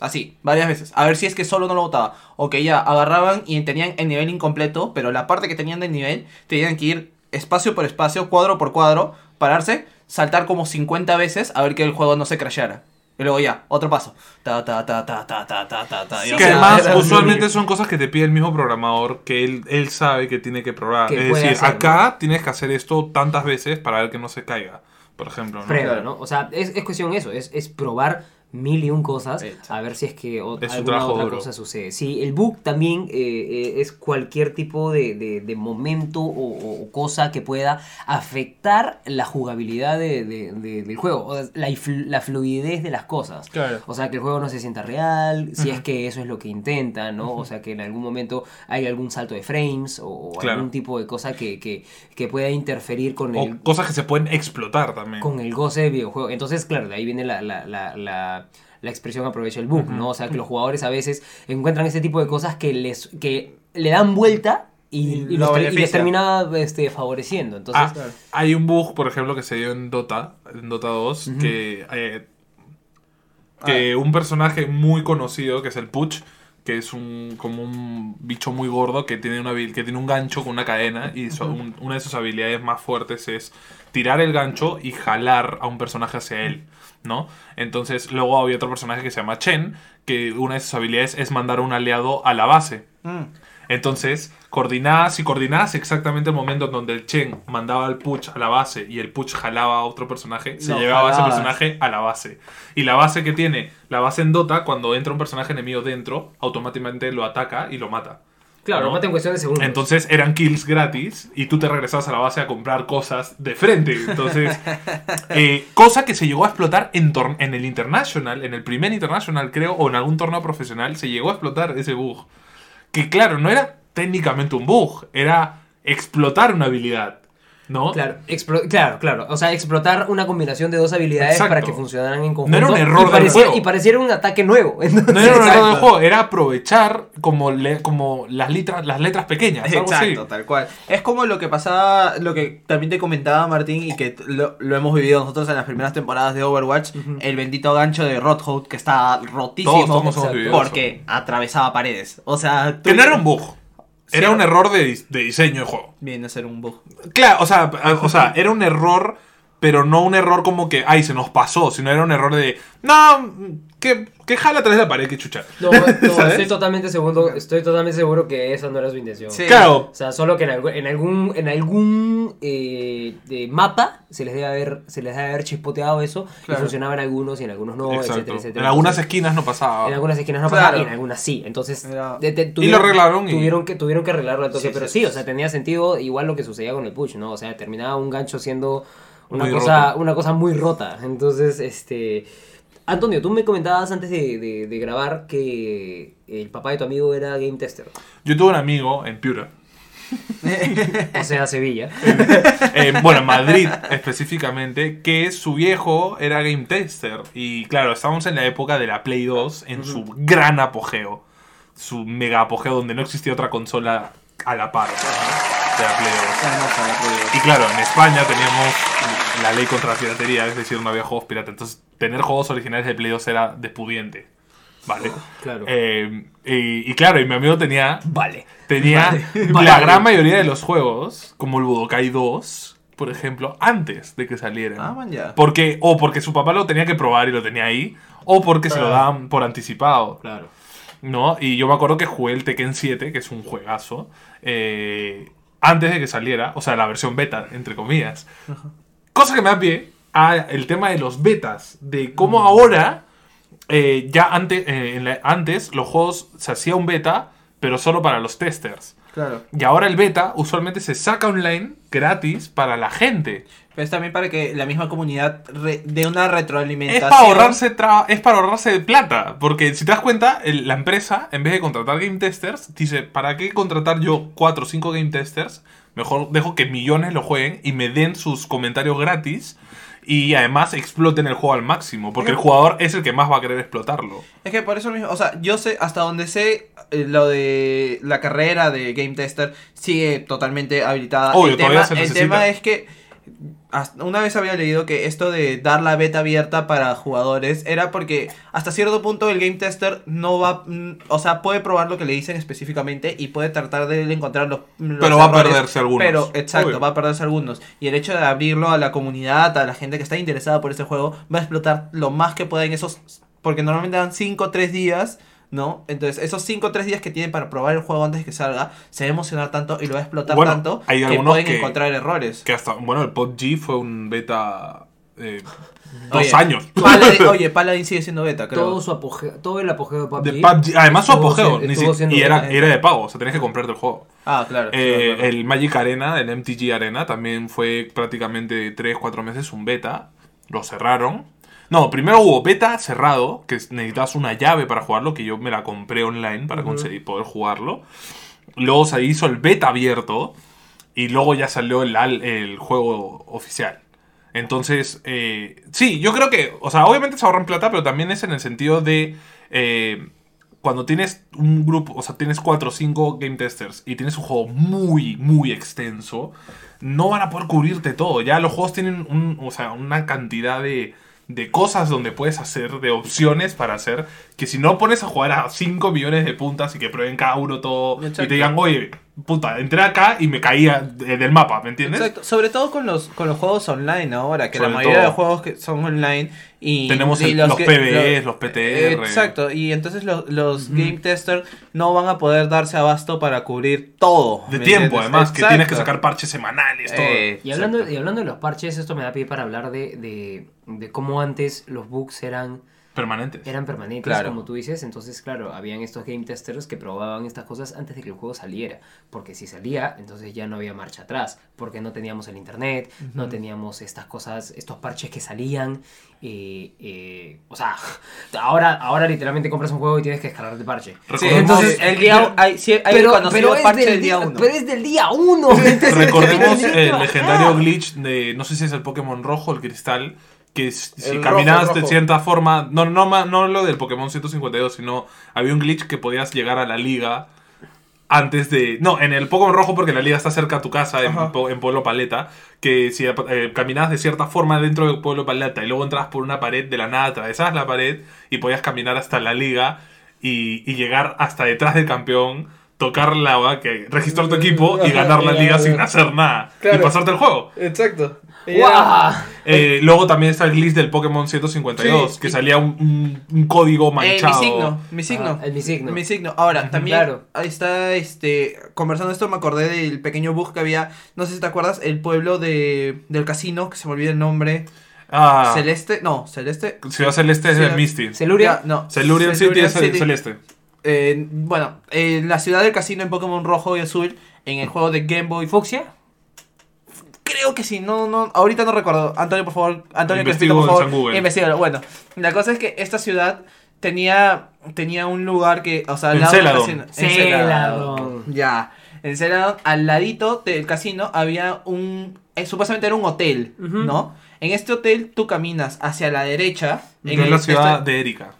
Así, varias veces. A ver si es que solo no lo botaba. O que ya agarraban y tenían el nivel incompleto, pero la parte que tenían del nivel, tenían que ir espacio por espacio, cuadro por cuadro, pararse, saltar como 50 veces a ver que el juego no se crashara. Y luego ya, otro paso. Ta, ta, ta, ta, ta, ta, ta, ta. Que además, usualmente son cosas que te pide el mismo programador que él, él sabe que tiene que probar. Es decir, acá tienes que hacer esto tantas veces para ver que no se caiga, por ejemplo. ¿no? ¿no? O sea, es, es cuestión eso, es, es probar mil y un cosas a ver si es que o- Es un alguna otra duro. cosa sucede. Sí, el bug también eh, eh, es cualquier tipo de, de- de momento o, cosa que pueda afectar la jugabilidad de- de- de- del juego, o la, la fluidez de las cosas. Claro. O sea, que el juego no se sienta real, si es que eso es lo que intenta, ¿no? O sea, que en algún momento hay algún salto de frames o, Claro. algún tipo de cosa que, que, que pueda interferir con O el, cosas que se pueden explotar también. con el goce de videojuego. Entonces, claro, de ahí viene la, la, la, la, expresión aprovecha el bug, ¿no? O sea, que los jugadores a veces encuentran ese tipo de cosas que les que le dan vuelta y, Y y lo los ter- y les termina este, favoreciendo. Entonces, Ah, hay un bug, por ejemplo, que se dio en Dota, en Dota 2, que, eh, que un personaje muy conocido, que es el Puch, que es un como un bicho muy gordo que tiene una que tiene un gancho con una cadena y su- un- una de sus habilidades más fuertes es tirar el gancho y jalar a un personaje hacia él, ¿no? Entonces, luego había otro personaje que se llama Chen, que una de sus habilidades es mandar a un aliado a la base. Mm. Entonces, coordinás y coordinás exactamente el momento en donde el Chen mandaba al Puch a la base y el Puch jalaba a otro personaje, se llevaba a ese personaje a la base. Y la base que tiene, la base en Dota, cuando entra un personaje enemigo dentro, automáticamente lo ataca y lo mata. Claro, ¿no? mata en cuestión de segundos. Entonces eran kills gratis y tú te regresabas a la base a comprar cosas de frente. Entonces, [laughs] eh, cosa que se llegó a explotar en, en el International, en el primer International creo, o en algún torneo profesional, se llegó a explotar ese bug. Que claro, no era técnicamente un bug, era explotar una habilidad. ¿No? Claro, explo- claro, claro. O sea, explotar una combinación de dos habilidades Exacto. para que funcionaran en conjunto. No era un error y del juego. Y pareciera un ataque nuevo. [laughs] Entonces, No era un error del juego, era aprovechar como, le- como las, letras, las letras pequeñas. algo así. Exacto, tal cual. Es como lo que pasaba, lo que también te comentaba Martín y que lo, lo hemos vivido nosotros en las primeras temporadas de Overwatch, el bendito gancho de Rothout que está rotísimo Todos, porque atravesaba paredes. O sea, tú- Que no era un bug. Era un error de, de diseño de juego. viene a ser un bug. Claro, o sea, o sea, era un error, pero no un error como que, ay, se nos pasó, sino era un error de, no, que, que jala atrás de la pared, que chucha. No, [laughs] no, estoy totalmente seguro, estoy totalmente seguro que esa no era su intención. Sí. Claro, O sea, solo que en algún, en algún, en algún eh, de mapa se les debe haber, se les debe haber chispoteado eso Claro. y funcionaba en algunos y en algunos no, exacto. etcétera, etcétera. en algunas Entonces, esquinas no pasaba. en algunas esquinas no Claro. pasaba y en algunas sí. Entonces, Era- de- de- Y lo arreglaron y- Tuvieron que, tuvieron que arreglarlo al toque. Sí, pero sí, sí, o sea, tenía sentido igual lo que sucedía con el push, ¿no? O sea, terminaba un gancho siendo una, Muy cosa, roto. una cosa muy rota. Entonces, este. Antonio, tú me comentabas antes de, de- de grabar que el papá de tu amigo era game tester. Yo tuve un amigo en Piura, [laughs] O sea, Sevilla. [laughs] eh, bueno, en Madrid específicamente, que su viejo era game tester. Y claro, estábamos en la época de la Play 2, en su gran apogeo. Su mega apogeo, donde no existía otra consola a la par de la Play 2. Y claro, en España teníamos la ley contra la piratería, es decir, no había juegos pirata. Entonces, tener juegos originales de Play 2 era despudiente. Vale. Claro. Eh, y, y claro, y mi amigo tenía, Vale. tenía la Vale. gran mayoría de los juegos, como el Budokai 2, por ejemplo, antes de que salieran. Ah, man, ya. Porque, o porque su papá lo tenía que probar y lo tenía ahí, o porque se lo daban por anticipado. Claro. ¿no? Y yo me acuerdo que jugué el Tekken 7, que es un juegazo, eh, antes de que saliera, o sea, la versión beta, entre comillas. Cosa que me da pie a el tema de los betas, de cómo ahora, eh, ya antes, en la- antes los juegos se hacía un beta, pero solo para los testers. Claro. Y ahora el beta usualmente se saca online gratis para la gente. Pero es también para que la misma comunidad dé una Es retroalimentación. para ahorrarse es para ahorrarse plata. Porque si te das cuenta, el- la empresa, en vez de contratar game testers, dice, ¿para qué contratar yo 4 o 5 game testers? Mejor dejo que millones lo jueguen y me den sus comentarios gratis. Y además exploten el juego al máximo. Porque el jugador es el que más va a querer explotarlo. Es que por eso mismo, o sea, yo sé, hasta donde sé, eh, lo de la carrera de Game Tester sigue totalmente habilitada. Obvio, el tema, se el tema es que hasta- una vez había leído que esto de dar la beta abierta para jugadores era porque hasta cierto punto el Game Tester no va, mm, o sea, puede probar lo que le dicen específicamente y puede tratar de encontrar los, los Pero va a perderse algunos. Pero, exacto, Obvio. va a perderse algunos. Y el hecho de abrirlo a la comunidad, a la gente que está interesada por ese juego, va a explotar lo más que pueda en esos. Porque normalmente dan 5 o 3 días, ¿no? Entonces, esos 5 o 3 días que tienen para probar el juego antes de que salga, se va a emocionar tanto y lo va a explotar Bueno, tanto hay que pueden que- encontrar errores. Que hasta, bueno, el PUBG fue un beta... eh, dos Oye, años. Paladin- [laughs] oye, Paladin sigue siendo beta, creo. Todo, su apogeo, todo el apogeo de PUBG. De PUBG. Además su apogeo. ni si- y era, era de pago. O sea, tenías que comprarte el juego. Ah, claro. Eh, acuerdo. el Magic Arena, el MTG Arena, también fue prácticamente 3-4 meses un beta. Lo cerraron. No, primero hubo beta cerrado, que necesitabas una llave para jugarlo, que yo me la compré online para conseguir poder jugarlo. Luego se hizo el beta abierto y luego ya salió el, el juego oficial. Entonces, eh, sí, yo creo que, o sea, obviamente se ahorran plata, pero también es en el sentido de eh, cuando tienes un grupo, o sea, tienes 4 o 5 game testers y tienes un juego muy, muy extenso, no van a poder cubrirte todo. Ya los juegos tienen un, o sea, una cantidad de, de cosas donde puedes hacer, de opciones para hacer, que si no pones a jugar a 5 millones de puntas y que prueben cada uno todo y te digan, oye, puta, entré acá y me caía de- del mapa, ¿me entiendes? Exacto, sobre todo con los, con los juegos online ahora, que Sobre la mayoría todo. de juegos que son online y Tenemos y el- los que- PvEs, los PTR. Exacto, y entonces los, los game testers no van a poder darse abasto para cubrir todo. De ¿me tiempo, entiendes? además, que tienes que sacar parches semanales, todo. Eh, Y hablando, y hablando de los parches, esto me da pie para hablar de, de, de cómo antes los bugs eran, Permanentes. eran permanentes, Claro. como tú dices. Entonces, claro, habían estos game testers que probaban estas cosas antes de que el juego saliera. Porque si salía, entonces ya no había marcha atrás. Porque no teníamos el internet, no teníamos estas cosas, estos parches que salían. eh, eh, o sea, [laughs] ahora, ahora literalmente compras un juego y tienes que descargar el parche. Sí, entonces el día hay, sí, hay conocido es parche del del día uno. Pero es del día [laughs] Recordemos [laughs] el bajar. legendario glitch de, no sé si es el Pokémon rojo, el cristal, que si El caminabas rojo, de rojo. cierta forma, no, no, no lo del Pokémon 152, sino había un glitch que podías llegar a la liga antes de... No, en el Pokémon rojo porque la liga está cerca a tu casa, en, en Pueblo Paleta, que si eh, caminabas de cierta forma dentro del Pueblo Paleta y luego entrabas por una pared de la nada, atravesabas la pared y podías caminar hasta la liga y, y llegar hasta detrás del campeón, tocar la agua, que registrar tu equipo y ganar la liga sin hacer nada y pasarte el juego. Exacto. Eh, luego también está el glitch del Pokémon 152, Sí, que y- salía un, un- un código Eh, manchado. mi signo, mi signo. Ah, el mi signo. Mi signo. Ahora, también Claro. ahí está este conversando esto me acordé del pequeño bug que había, no sé si te acuerdas, el pueblo de del casino, que se me olvida el nombre. Ah, Celeste, no, Celeste. Ciudad Celeste es Ciudad- el Misty. Celuria. No. Celurian City Celurian es el City. Celeste. Eh, bueno, en la ciudad del casino en Pokémon rojo y azul, en el juego de Game Boy. ¿Fuxia? Creo que sí, no, no, ahorita no recuerdo. Antonio, por favor, Antonio, Investigo por en favor, San Google. investígalo. Bueno, la cosa es que esta ciudad tenía, tenía un lugar que, o sea, al lado del casino. En Celadon. Ya. En Celadon, al ladito del casino, había un, eh, supuestamente era un hotel, Ujú. ¿no? En este hotel tú caminas hacia la derecha. En el- la ciudad estoy- de Erika.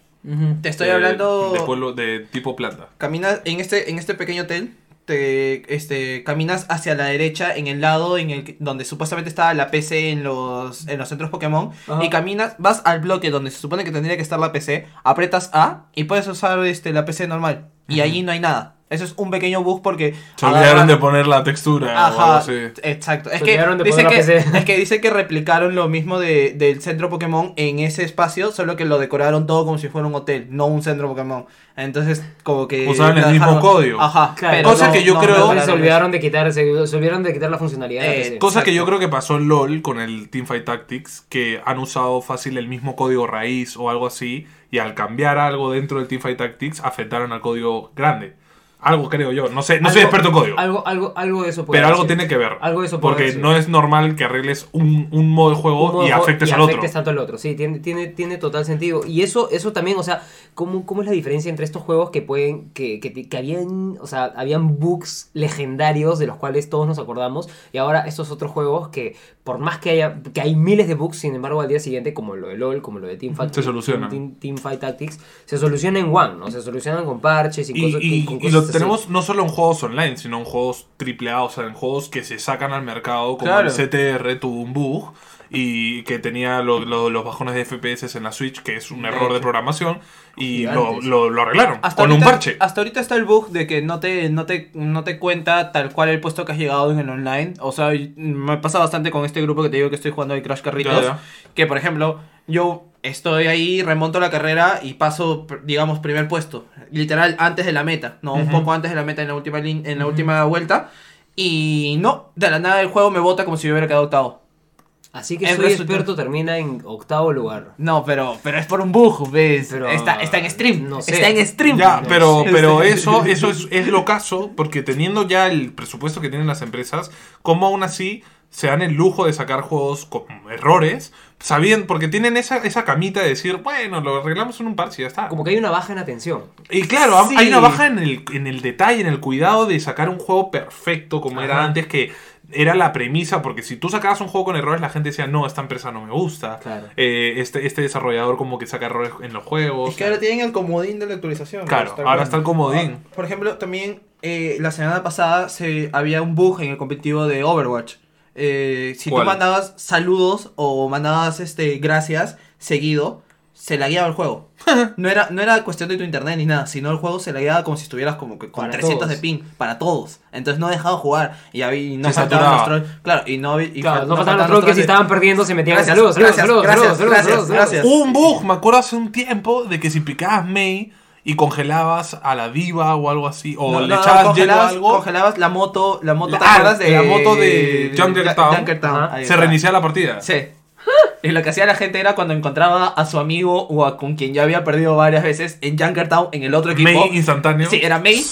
Te estoy de- hablando... De pueblo de tipo planta. Caminas en este, en este pequeño hotel, te, este, caminas hacia la derecha en el lado en el que- donde supuestamente estaba la PC en los, en los centros Pokémon. Ajá. Y caminas, vas al bloque donde se supone que tendría que estar la PC, apretas A y puedes usar este, la PC normal. Y allí no hay nada. Eso es un pequeño bug porque... Se olvidaron de poner la textura o algo Ajá, así. exacto. Es que, olvidaron de dice poner que, es que dice que replicaron lo mismo de, del centro Pokémon en ese espacio, solo que lo decoraron todo como si fuera un hotel, no un centro Pokémon. Entonces, como que... Usaban el mismo código. Ajá. Claro, cosa no- que yo no creo- se olvidaron de quitar, se, se olvidaron de quitar la funcionalidad. de Eh. Cosa que yo creo que pasó en LOL con el Teamfight Tactics, que han usado fácil el mismo código raíz o algo así, y al cambiar algo dentro del Teamfight Tactics afectaron al código grande. Algo creo yo. No sé, no soy Algo- experto en código. Algo, algo, algo de eso puede pero algo sido. tiene que ver. Algo de eso puede Porque haber no es normal que arregles un, un modo de juego modo y afectes y al otro. afectes tanto al otro. Sí, tiene, tiene, tiene total sentido. Y eso, eso también, o sea, ¿cómo, ¿cómo es la diferencia entre estos juegos que pueden, que, que, que habían, o sea, habían bugs legendarios de los cuales todos nos acordamos, y ahora estos otros juegos que, por más que haya, que hay miles de bugs, sin embargo, al día siguiente, como lo de LOL, como lo de Teamfight, Se solucionan. Team, Teamfight Tactics, se solucionan en One, ¿no? Se solucionan con parches y, Y, cosas, y- con y cosas. Tenemos no solo en juegos online, sino en juegos AAA, o sea, en juegos que se sacan al mercado, como Claro. el CTR tuvo un bug y que tenía lo- lo- los bajones de FPS en la Switch, que es un De error de programación, y lo, lo- arreglaron Hasta con ahorita, un parche. Hasta ahorita está el bug de que no te, no, te, no te cuenta tal cual el puesto que has llegado en el online. O sea, me pasa bastante con este grupo que te digo que estoy jugando el Crash Carritos. Ya, ya. Que por ejemplo, yo estoy ahí, remonto la carrera y paso, digamos, primer puesto. Literal, antes de la meta. No, un Ujú. poco antes de la meta en la última, en la última vuelta. Y no, de la nada el juego me bota como si yo hubiera quedado octavo. Así que el soy resultado- experto termina en octavo lugar. No, pero, pero es por un bug, ¿ves? Pero- está, está en stream. no sé. Está en stream. Ya, No pero, sé. pero eso, eso es, es lo caso, porque teniendo ya el presupuesto que tienen las empresas, como aún así se dan el lujo de sacar juegos con errores, sabiendo, porque tienen esa, esa camita de decir, bueno, lo arreglamos en un parche y ya está. Como que hay una baja en atención. Y claro, Sí. hay una baja en el, en el detalle, en el cuidado de sacar un juego perfecto como era antes, que era la premisa, porque si tú sacabas un juego con errores, la gente decía, no, esta empresa no me gusta. Claro. Eh, este, este desarrollador como que saca errores en los juegos. Es que ahora tienen el comodín de la actualización. Claro, Está ahora bueno. está el comodín. Ah, Por ejemplo, también eh, la semana pasada se, había un bug en el competitivo de Overwatch. Eh, si ¿Cuál? tú mandabas saludos o mandabas este gracias seguido, se lagueaba el juego. [laughs] No era, no era cuestión de tu internet ni nada, sino el juego se lagueaba como si estuvieras como que con Para 300 de ping para todos. Entonces no dejaba jugar y, había, y no Se faltaban los saturaba. trolls. Claro, y no, y Claro, fal- no faltaban los trolls que si estaban perdiendo se metían Gracias, saludos, saludos, gracias, saludos, gracias, saludos, saludos, gracias, saludos, un bug, me acuerdo hace un tiempo, de que si picabas Mei y congelabas a la diva o algo así, o No, le no, echabas hielo congelabas, algo, congelabas la moto, la moto, La- ¿te ah, acuerdas de la moto de Junkertown. Se reiniciaba la partida. Sí. Y lo que hacía la gente era cuando encontraba a su amigo o a con quien ya había perdido varias veces en Junkertown en el otro equipo. Mei instantáneo. Sí, era May.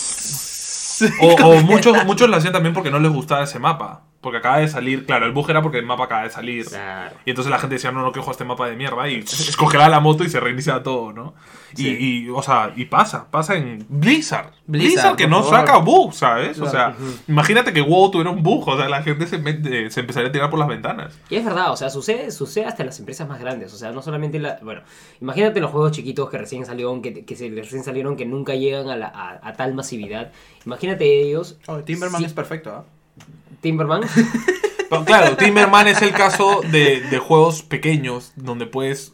O, o muchos, muchos lo hacían también porque no les gustaba ese mapa. Porque acaba de salir, claro, el bug era porque el mapa acaba de salir. Claro. Y entonces la gente decía, no, no quiero este mapa de mierda. Y [laughs] congelaba la moto y se reiniciaba todo, ¿no? Y, y, o sea, y pasa, pasa en Blizzard. Blizzard, Blizzard, que no favor. saca bugs, ¿sabes? O Claro. sea, imagínate que WoW tuviera un bug. O sea, la gente se, mete- se empezaría a tirar por las ventanas. Y es verdad, o sea, sucede, sucede hasta en las empresas más grandes. O sea, no solamente en la. Bueno, imagínate los juegos chiquitos que recién salieron, que, que se recién salieron, que nunca llegan a, la- a- a tal masividad. Imagínate ellos. Oh, Timberman Sí. es perfecto, ¿ah? Timberman. Pero claro, Timberman es el caso de, de juegos pequeños donde puedes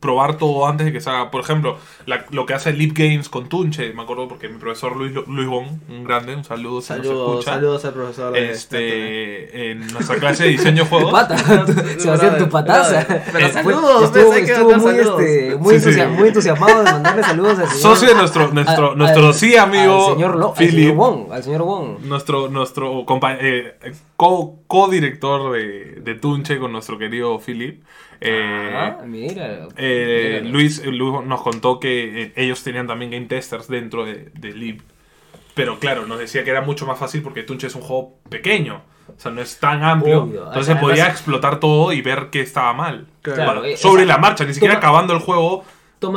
probar todo antes de que salga. Por ejemplo, la- lo que hace Leap Games con Tunche, me acuerdo porque mi profesor Luis, Luis Bon, un grande, un saludo si Saludos, escucha. saludos al profesor. Este, en nuestra clase de diseño de tu [laughs] juegos. pata. [laughs] [laughs] Sebastián, tu pataza. Pero Eh, saludos, estuvo, pensé estuvo muy, saludos. este, muy, Sí, sí. entusia- muy entusiasmado de mandarle saludos al señor. Socio de nuestro, nuestro, nuestro al- sí amigo Al señor, Lo- al Philip. señor Wong. Al señor Wong. Nuestro, nuestro compa- eh, co- co-director de, de Tunche con nuestro querido Philip. Eh, ah, mira. Eh, Mira. Luis, Luis nos contó que eh, ellos tenían también game testers dentro de, de Lib. Pero claro, nos decía que era mucho más fácil porque Tunche es un juego pequeño. O sea, no es tan amplio. Obvio. Entonces Además- podía explotar todo y ver qué estaba mal. Claro, eh, sobre o sea, la marcha, ni siquiera toma- acabando el juego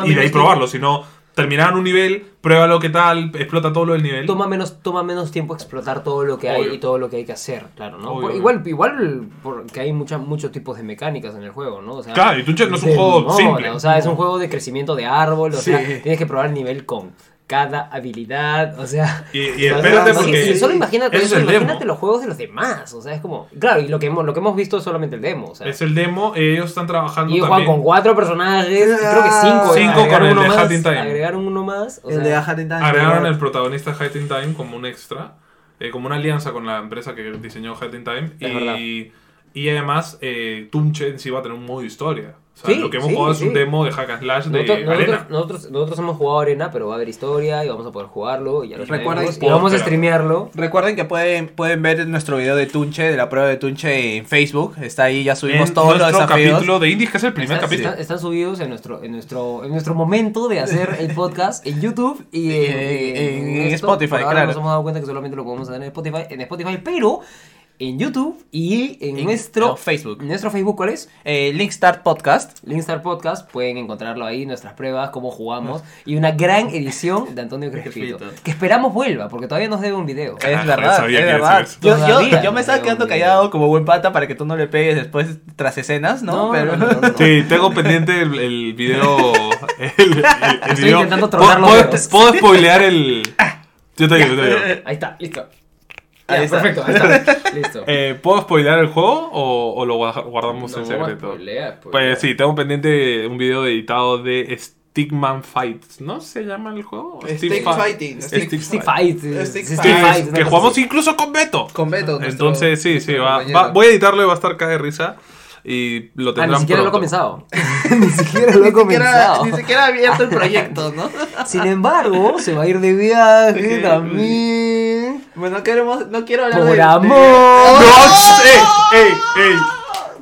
y de ahí probarlo, tiempo. sino terminar un nivel, pruébalo qué tal, explota todo lo del nivel. Toma menos, toma menos tiempo explotar todo lo que hay Obvio. y todo lo que hay que hacer, claro, ¿no? Obvio, igual, igual porque hay mucha- muchos tipos de mecánicas en el juego, ¿no? O sea, Claro, y Tunche no es un juego moda, simple. O sea, es un juego de crecimiento de árbol, o sea, Sí. tienes que probar el nivel con cada habilidad, o sea... Y, y Sí, espérate sí, porque. Sí, solo imagínate eso, es imagínate demo. los juegos de los demás, o sea, es como... Claro, y lo que hemos, lo que hemos visto es solamente el demo, o sea... Es el demo, ellos están trabajando Y también. con cuatro personajes, creo que cinco. Cinco agregaron con el uno de más, Hat in Time. Agregaron uno más. o El sea, de Hat in Time. Agregaron el protagonista Hat in Time como un extra, eh, como una alianza con la empresa que diseñó Hat in Time. Es verdad. y, y además, eh, Tunche en sí va a tener un modo historia. O sea, Sí, lo que hemos sí, jugado es un sí. demo de Hack and Slash de Nosotros, Arena. nosotros, nosotros hemos jugado Arena, pero va a haber historia y vamos a poder jugarlo. Y ya lo que- y vamos a streamearlo. Recuerden que pueden, pueden ver nuestro video de Tunche, de la prueba de Tunche en Facebook. Está ahí, ya subimos En todos los nuestro desafíos. capítulo de Indies, que es el primer Están, capítulo. están- están subidos en nuestro, en, nuestro, en nuestro momento de hacer el podcast en YouTube y [laughs] en, En- en esto. Spotify, claro. Nos hemos dado cuenta que solamente lo podemos hacer en Spotify, en Spotify pero en YouTube y en, En- nuestro no, Facebook. ¿Nuestro Facebook cuál es? Eh, Linkstart Podcast. Linkstar Podcast, pueden encontrarlo ahí, nuestras pruebas, cómo jugamos [laughs] y una gran edición de Antonio [laughs] Crespito, que esperamos vuelva porque todavía nos debe un video. Es Ah, verdad, sabía es iba a verdad. Yo, yo, yo me estaba quedando callado video. como buen pata para que tú no le pegues después tras escenas, ¿no? No, Pero... no, [laughs] no, no, no. Sí, tengo pendiente el, el video. El, el- el Estoy video. intentando ¿Puedo, puedo spoilear el. Yo te digo, yo te digo. Ahí está, listo. Ahí Ya, está. Perfecto, ahí está. [laughs] Listo. Eh, ¿Puedo spoilear el juego o, o lo guarda- guardamos en No, secreto? spoilea, spoilea. Pues sí, tengo pendiente un video editado de Stickman Fights. ¿No se llama el juego? Stick Fi- Fighting. Stick, Stick Fight. Que, jugamos incluso con Beto. Con Beto. Entonces, sí, sí, nuestro va, voy a editarlo y va a estar cae de risa. Y lo Ah, tendrán [laughs] [laughs] ni siquiera lo he comenzado. ni siquiera lo he comenzado. ni siquiera ha abierto el proyecto, ¿no? Sin embargo, se va a ir de viaje también. Bueno, no queremos, no quiero hablar Por de- de- amor. ¡No! ¡Ey! ¡Ey! ¡Ey!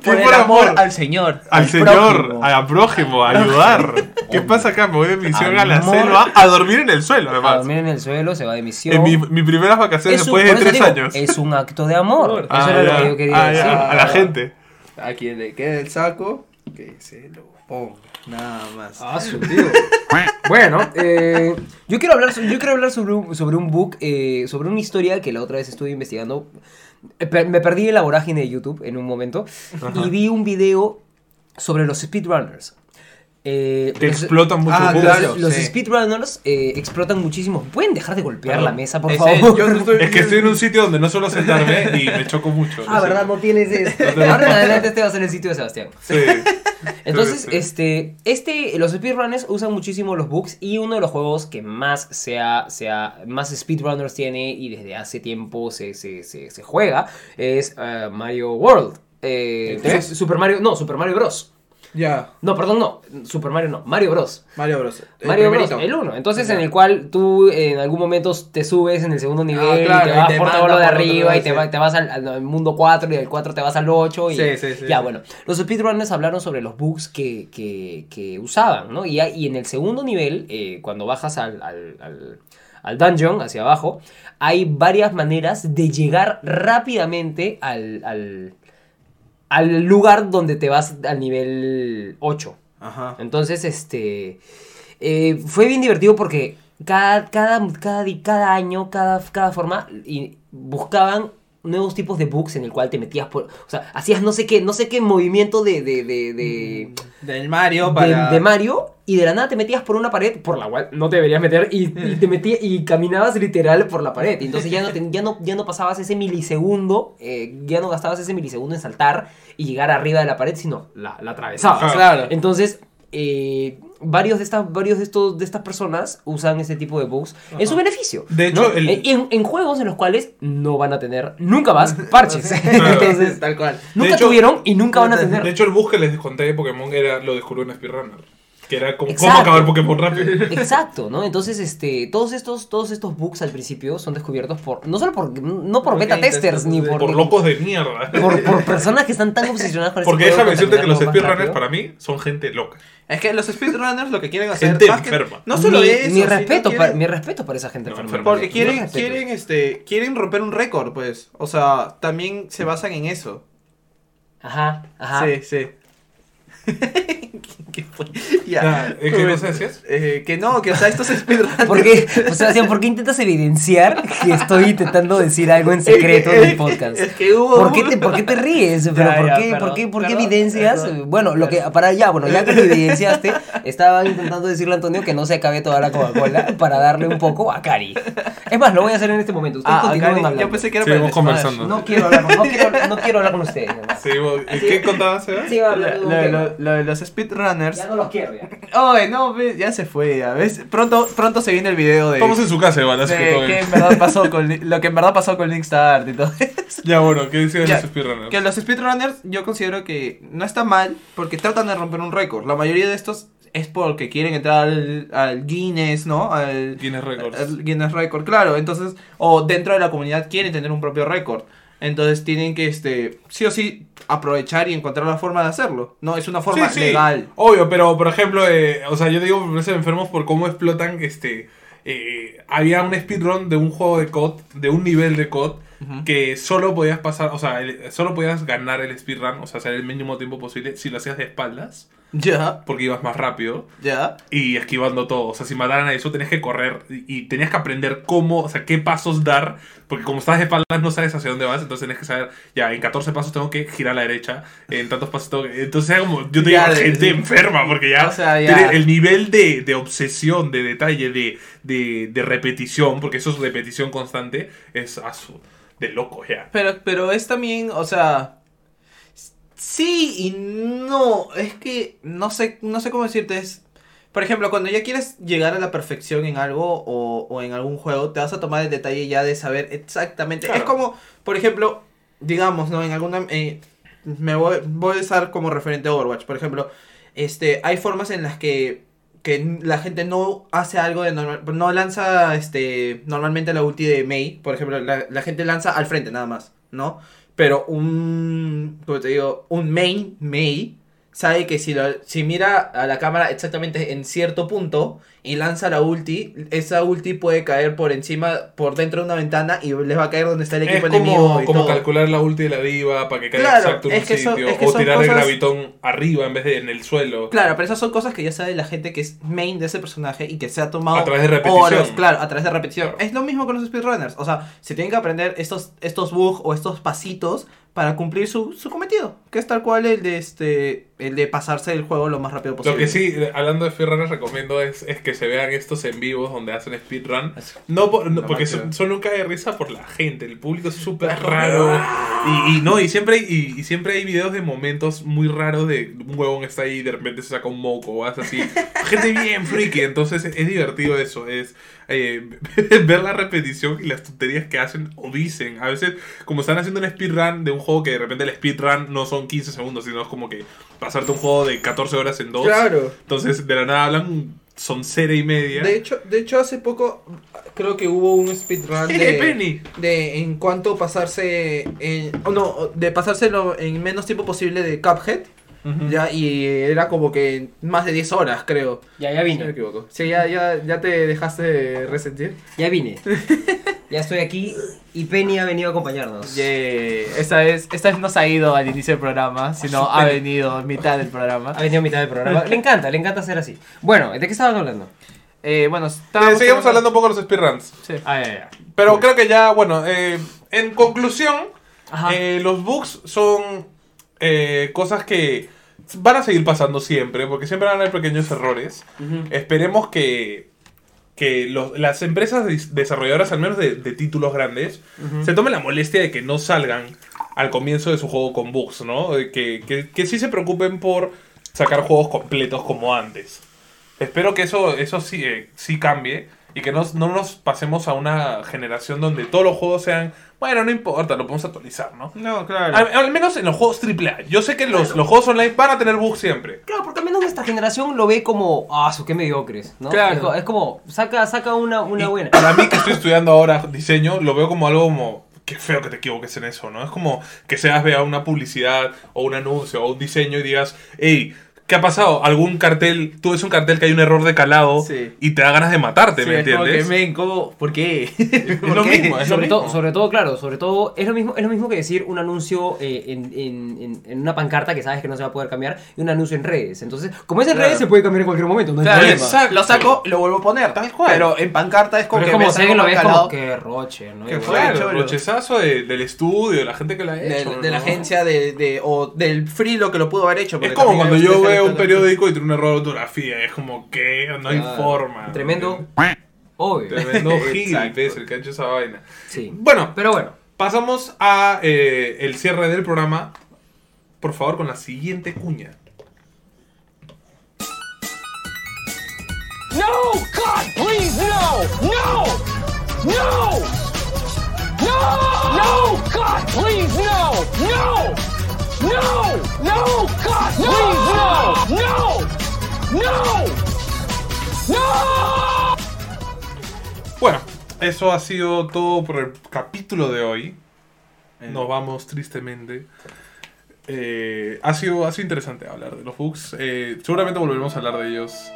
por ¿Qué el amor al Señor. Al señor, prójimo. al prójimo, a ayudar. ¿Qué pasa acá? Me voy de misión a la Amor. selva a dormir en el suelo, A además. dormir en el suelo, se va de misión. En mi, mi primeras vacaciones Es un- después de por tres digo, años. Es un acto de amor. Ah, Eso era lo ya. que yo quería Ah, ya, decir. A la gente. A quien le quede el saco, que se lo ponga. Nada más. Ah, su tío. [laughs] bueno, eh, yo quiero hablar, yo quiero hablar sobre un, sobre un book, eh, sobre una historia que la otra vez estuve investigando. Eh, Me perdí en la vorágine de YouTube en un momento y vi un video sobre los speedrunners. Eh, los- explotan mucho Ah, claro. Los sí. speedrunners eh, explotan muchísimo. ¿Pueden dejar de golpear Perdón. la mesa, por Ese- favor? yo no estoy- Es que estoy en un sitio donde no suelo sentarme y me [laughs] choco mucho. Ah, ¿verdad? No tienes esto. No Ahora en adelante este va a ser el sitio de Sebastián. Sí. [laughs] Entonces, Sí, sí. este, este, los speedrunners usan muchísimo los bugs y uno de los juegos que más sea, sea más speedrunners tiene y desde hace tiempo se, se, se, se juega es eh, Mario World. Eh, ¿El es Super Mario, no, Super Mario Bros. Ya, No, perdón, no, Super Mario no, Mario Bros. Mario Bros. El Mario Bros, el 1. Entonces, en el cual tú en algún momento te subes en el segundo nivel claro, y te y vas te por todo lo de arriba y te, sí. va- te vas al, mundo 4 y del 4 te vas al 8. Y, Sí, sí, sí, Ya, bueno. Los speedrunners hablaron sobre los bugs que, que, que usaban, ¿no? Y, y en el segundo nivel, eh, cuando bajas al, al, al- al dungeon, hacia abajo, hay varias maneras de llegar rápidamente al, al, al lugar donde te vas al nivel 8. Ajá. Entonces, este. eh, fue bien divertido porque cada, cada, cada, cada año, cada, cada forma, y buscaban nuevos tipos de bugs en el cual te metías por. O sea, hacías no sé qué, no sé qué movimiento de. de, de, de- Del Mario para. de Mario y de la nada te metías por una pared por la cual no te deberías meter y, y te [laughs] metías y caminabas literal por la pared. Entonces ya no, te- ya no, ya no pasabas ese milisegundo, eh, ya no gastabas ese milisegundo en saltar y llegar arriba de la pared, sino la, la atravesabas. Claro. Entonces, eh, varios de estas, varios de estos, de estas personas usan ese tipo de bugs en su beneficio. De hecho, ¿no? el- en, en- en juegos en los cuales no van a tener nunca más [laughs] parches. [laughs] Entonces, tal cual. nunca hecho- tuvieron y nunca van a tener. De hecho, el bug que les conté de Pokémon era lo descubrió un speedrunner. Que era como Exacto. cómo acabar Pokémon rápido. [laughs] Exacto, ¿no? Entonces, este, todos estos, todos estos bugs al principio son descubiertos por, no solo por, no por beta testers, ni por, Por locos de mierda. por, por personas que están tan obsesionadas con [laughs] este Porque déjame decirte que los speedrunners para mí son gente loca. Es que los speedrunners lo que quieren hacer. Gente más que- enferma. no solo mi, eso. mi respeto, quieren- para, mi respeto para esa gente No, enferma. enferma. Porque quieren, quieren, este, quieren romper un récord, pues. O sea, también se basan en eso. Ajá, ajá. Sí, sí. [laughs] ¿Qué fue? Ya. ¿eh, ¿qué cosa decías? Eh, que no, que o sea, estos [laughs] speedrunners. ¿Por qué, o sea, Sebastián, ¿por qué intentas evidenciar que estoy intentando decir algo en secreto en el podcast? Es que hubo. ¿Por qué, te, ¿Por qué te ríes? ¿Pero Ya, por, ya, qué, perdón, ¿por qué, por qué perdón, evidencias? perdón. Bueno, lo que para ya, bueno, ya que lo evidenciaste, [laughs] estaba intentando decirle a Antonio que no se acabe toda la Coca-Cola para darle un poco a Cari. Es más, lo voy a hacer en este momento. Ustedes Ah, Cari, hablando. yo pensé que era Seguimos conversando. No quiero hablar, con- no quiero, no quiero hablar con ustedes. ¿y ¿Qué contabas, Seba? Sí, va a Lo, hablar lo- de los speedrunners. Ya no los quiero, ya. Ay, no, ves, ya se fue, ya ves. Pronto, pronto se viene el video de. Estamos en su casa, igual, así de que todo qué bien. en verdad pasó con lo que en verdad pasó con Linkstart y todo eso. Ya, bueno, ¿qué decías de Ya, los speedrunners? Que los speedrunners yo considero que no está mal porque tratan de romper un récord. La mayoría de estos es porque quieren entrar al, al Guinness, ¿no? Al Guinness Records. al Guinness Record, claro. Entonces, o dentro de la comunidad quieren tener un propio récord. Entonces tienen que, este, sí o sí, aprovechar y encontrar la forma de hacerlo. No, es una forma Sí, sí, legal. Obvio, pero por ejemplo, eh, o sea, yo digo me parecen enfermos por cómo explotan este. eh, había un speedrun de un juego de COD, de un nivel de COD, que solo podías pasar, o sea, el- solo podías ganar el speedrun, o sea, hacer el mínimo tiempo posible si lo hacías de espaldas, Ya, porque ibas más rápido. ya. Y esquivando todo. O sea, si mataran a eso, tenías que correr y, tenías que aprender cómo, o sea, qué pasos dar. Porque como estás de espaldas, no sabes hacia dónde vas. Entonces tenías que saber, ya, en 14 pasos tengo que girar a la derecha. En tantos pasos tengo que. Entonces, era como, yo te Ya, digo, de- gente de- enferma. Porque ya, O sea, ya. tiene el nivel de, de obsesión, de detalle, de, de, de repetición. Porque eso es repetición constante. Es asu, de loco, ya. Pero, pero es también, o sea. Sí y no. Es que no sé, no sé cómo decirte. Es. Por ejemplo, cuando ya quieres llegar a la perfección en algo o, o en algún juego, te vas a tomar el detalle ya de saber exactamente. Claro. Es como, por ejemplo, digamos, ¿no? En alguna. eh, me voy, voy a usar como referente a Overwatch. Por ejemplo, este, hay formas en las que. Que la gente no hace algo de normal. No lanza este. Normalmente la ulti de Mei. Por ejemplo, la, la gente lanza al frente nada más. ¿No? Pero un. Como te digo, un main Mei. Sabe que si, lo- si mira a la cámara exactamente en cierto punto y lanza la ulti, esa ulti puede caer por encima, por dentro de una ventana y les va a caer donde está el Es equipo enemigo. como, y como todo. calcular la ulti de la diva para que caiga Claro, exacto en es un sitio. es que o son tirar el cosas- gravitón arriba en vez de en el suelo. Claro, pero esas son cosas que ya sabe la gente que es main de ese personaje y que se ha tomado A través de repetición. horas, claro, a través de repetición. Claro. Es lo mismo con los speedrunners. O sea, se tienen que aprender estos, estos bugs o estos pasitos para cumplir su, su cometido. Que es tal cual el de este el de pasarse el juego lo más rápido posible. Lo que sí, hablando de speedrunners, recomiendo es, es que se vean estos en vivos donde hacen speedrun. No, por- no, porque son, son un cae de risa por la gente, el público es súper [laughs] raro. Y, y no, y siempre, hay, y, y siempre hay videos de momentos muy raros de un huevón está ahí y de repente se saca un moco o algo así. [laughs] gente bien friki, entonces es divertido eso. Es eh, [laughs] ver la repetición y las tonterías que hacen o dicen. A veces, como están haciendo un speedrun de un juego que de repente el speedrun no son 15 segundos, sino es como que pasarte un juego de 14 horas en dos. Claro. Entonces, de la nada hablan son cera y media. De hecho, de hecho hace poco creo que hubo un speedrun de, de en cuanto pasarse en, oh, no, de pasárselo en menos tiempo posible de Cuphead. Ujú. Ya, y era como que más de 10 horas, creo. Ya, ya Si no me vine. equivoco. Sí, ya, ya, ya te dejaste resentir. Ya vine. [laughs] ya estoy aquí y Penny ha venido a acompañarnos. Yeah. Esta vez, esta vez no se ha ido al inicio del programa, sino [laughs] ha venido a mitad del programa. Ha venido a mitad del programa. Le encanta, le encanta hacer así. Bueno, ¿de qué estaban hablando? Eh, bueno, Eh, estábamos seguimos hablando un poco de los speedruns. Sí. Ah, ya, ya. Pero creo que ya, bueno, eh, en conclusión, eh, los bugs son eh, cosas que van a seguir pasando siempre, porque siempre van a haber pequeños errores. Esperemos que, que los- las empresas des- desarrolladoras, al menos de, de títulos grandes, se tomen la molestia de que no salgan al comienzo de su juego con bugs, ¿no? Que, que, que sí se preocupen por sacar juegos completos como antes. Espero que eso, eso sí, eh, sí cambie y que no, no nos pasemos a una generación donde todos los juegos sean, bueno, no importa, lo podemos actualizar, ¿no? No, claro. Al, al menos en los juegos AAA. Yo sé que los, los juegos online van a tener bugs siempre. Claro, porque al menos nuestra generación lo ve como, ah, su qué mediocres, ¿no? Claro. Es, co- es como, saca, saca una, una Y buena. Para mí que estoy estudiando ahora diseño, lo veo como algo como... Qué feo que te equivoques en eso, ¿no? Es como que seas vea una publicidad o un anuncio o un diseño y digas, hey, ¿qué ha pasado? Algún cartel, tú ves un cartel que hay un error de calado Sí. y te da ganas de matarte, Sí, ¿me entiendes? que. ¿Por qué? Es [laughs] lo mismo, es lo sobre, mismo. todo, sobre todo, claro, sobre todo, es lo mismo, es lo mismo que decir un anuncio eh, en, en- en- en una pancarta que sabes que no se va a poder cambiar y un anuncio en redes. Entonces, como es en Claro. redes, se puede cambiar en cualquier momento, no hay Claro, problema. exacto. Lo saco, lo vuelvo a poner. Tal cual. Pero en pancarta es como Pero es que como ves alguien lo ves calado. como que roche, ¿no? Que fue, el brochezazo de- del estudio, de la gente que la ha De, hecho. de la ¿no? agencia de, de- o del frilo que lo pudo haber hecho. Es como cuando yo veo un periódico y tiene un error de ortografía. Es como que no hay forma. Tremendo. Obvio. Tremendo gil, ves, el que ha hecho esa vaina. Sí. Bueno, Pero bueno, pasamos a eh, el cierre del programa. Por favor, con la siguiente cuña. No! God, please, no! No! No! No! No! God, please, no! No! No! No! God, please, no! No! No! No! Bueno, eso ha sido todo por el capítulo de hoy. Nos vamos tristemente. Eh, ha, sido, ha sido interesante hablar de los bugs. Eh, seguramente volveremos a hablar de ellos.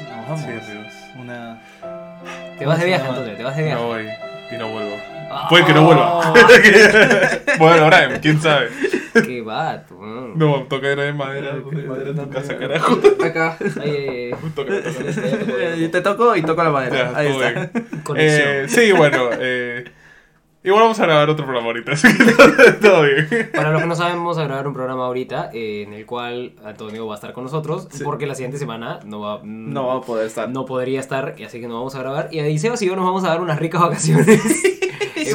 Nos vamos. Sí, amigos. Una... te vas de viaje, No, Antonio, te vas de viaje. No voy y no vuelvo. Puede que no vuelva. [laughs] bueno, Brian, quién sabe. Qué vato. mm. No, toca de madera. de madera en tu casa, carajo. Acá. [laughs] Eh, [laughs] Te toco y toco la madera. Ya, Ahí está. Eh, sí, bueno. Eh, igual vamos a grabar otro programa ahorita, así que todo, bien. Para los que no saben, vamos a grabar un programa ahorita eh, en el cual Antonio va a estar con nosotros porque la siguiente semana no va, No va a poder estar. no podría estar, y así que no vamos a grabar. Y ahí Sebas y yo nos vamos a dar unas ricas vacaciones. [laughs] Sí,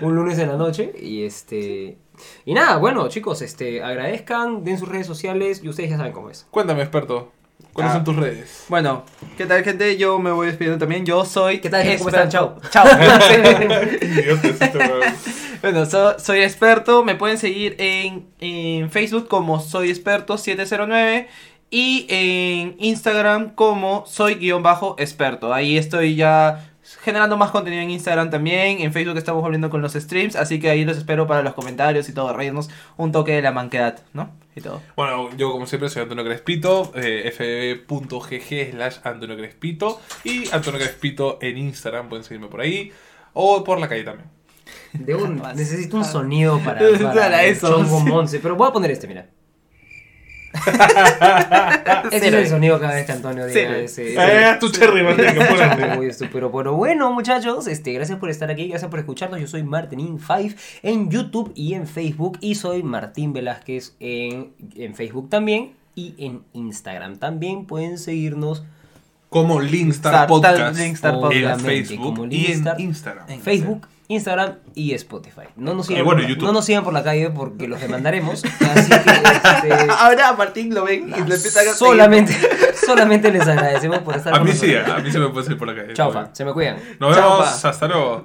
un, lunes en la noche. Y este. Y nada, bueno, chicos, este, agradezcan, den sus redes sociales y ustedes ya saben cómo es. Cuéntame, experto. ¿Cuáles Ah. son tus redes? Bueno, ¿qué tal, gente? Yo me voy despidiendo también. Yo soy. ¿Qué tal, gente? ¿Cómo están? [laughs] Chao. Weón. [laughs] Bueno, so- soy experto. Me pueden seguir en, en Facebook como soy experto 709 y en Instagram como soy guion bajo experto. Ahí estoy ya generando más contenido en Instagram también. En Facebook estamos volviendo con los streams, así que ahí los espero para los comentarios y todo, reírnos un toque de la manquedad, ¿no? Y todo. Bueno, yo como siempre soy Antonio Crespito, eh, fb.gg slash Antonio Crespito y Antonio Crespito en Instagram, pueden seguirme por ahí o por la calle también. De un, [laughs] necesito un sonido para, [laughs] Para eso, Chongo sí. Monse, pero voy a poner este, mira. [laughs] Ese es el sonido cada vez que Antonio diga ese. Eh, tu cherry, Martín, que ponerte. Uy, esto, pero, bueno, muchachos, este, gracias por estar aquí, gracias por escucharnos. Yo soy Martinin5 en YouTube y en Facebook. Y soy Martín Velázquez en, en Facebook también. Y en Instagram también pueden seguirnos Como Linkstar Star- Podcast Linkstar en. Facebook Como y en. Instagram. en Facebook, Instagram y Spotify. No nos sigan, bueno, por, no nos sigan por la calle porque los demandaremos. [laughs] Así que este, [laughs] Ahora Martín lo ven y le empieza a seguir. solamente, [laughs] solamente les agradecemos por estar A con mí sí, a mí se me puede ir por la calle. Chao, fa. Se me cuidan. Nos vemos, hasta luego.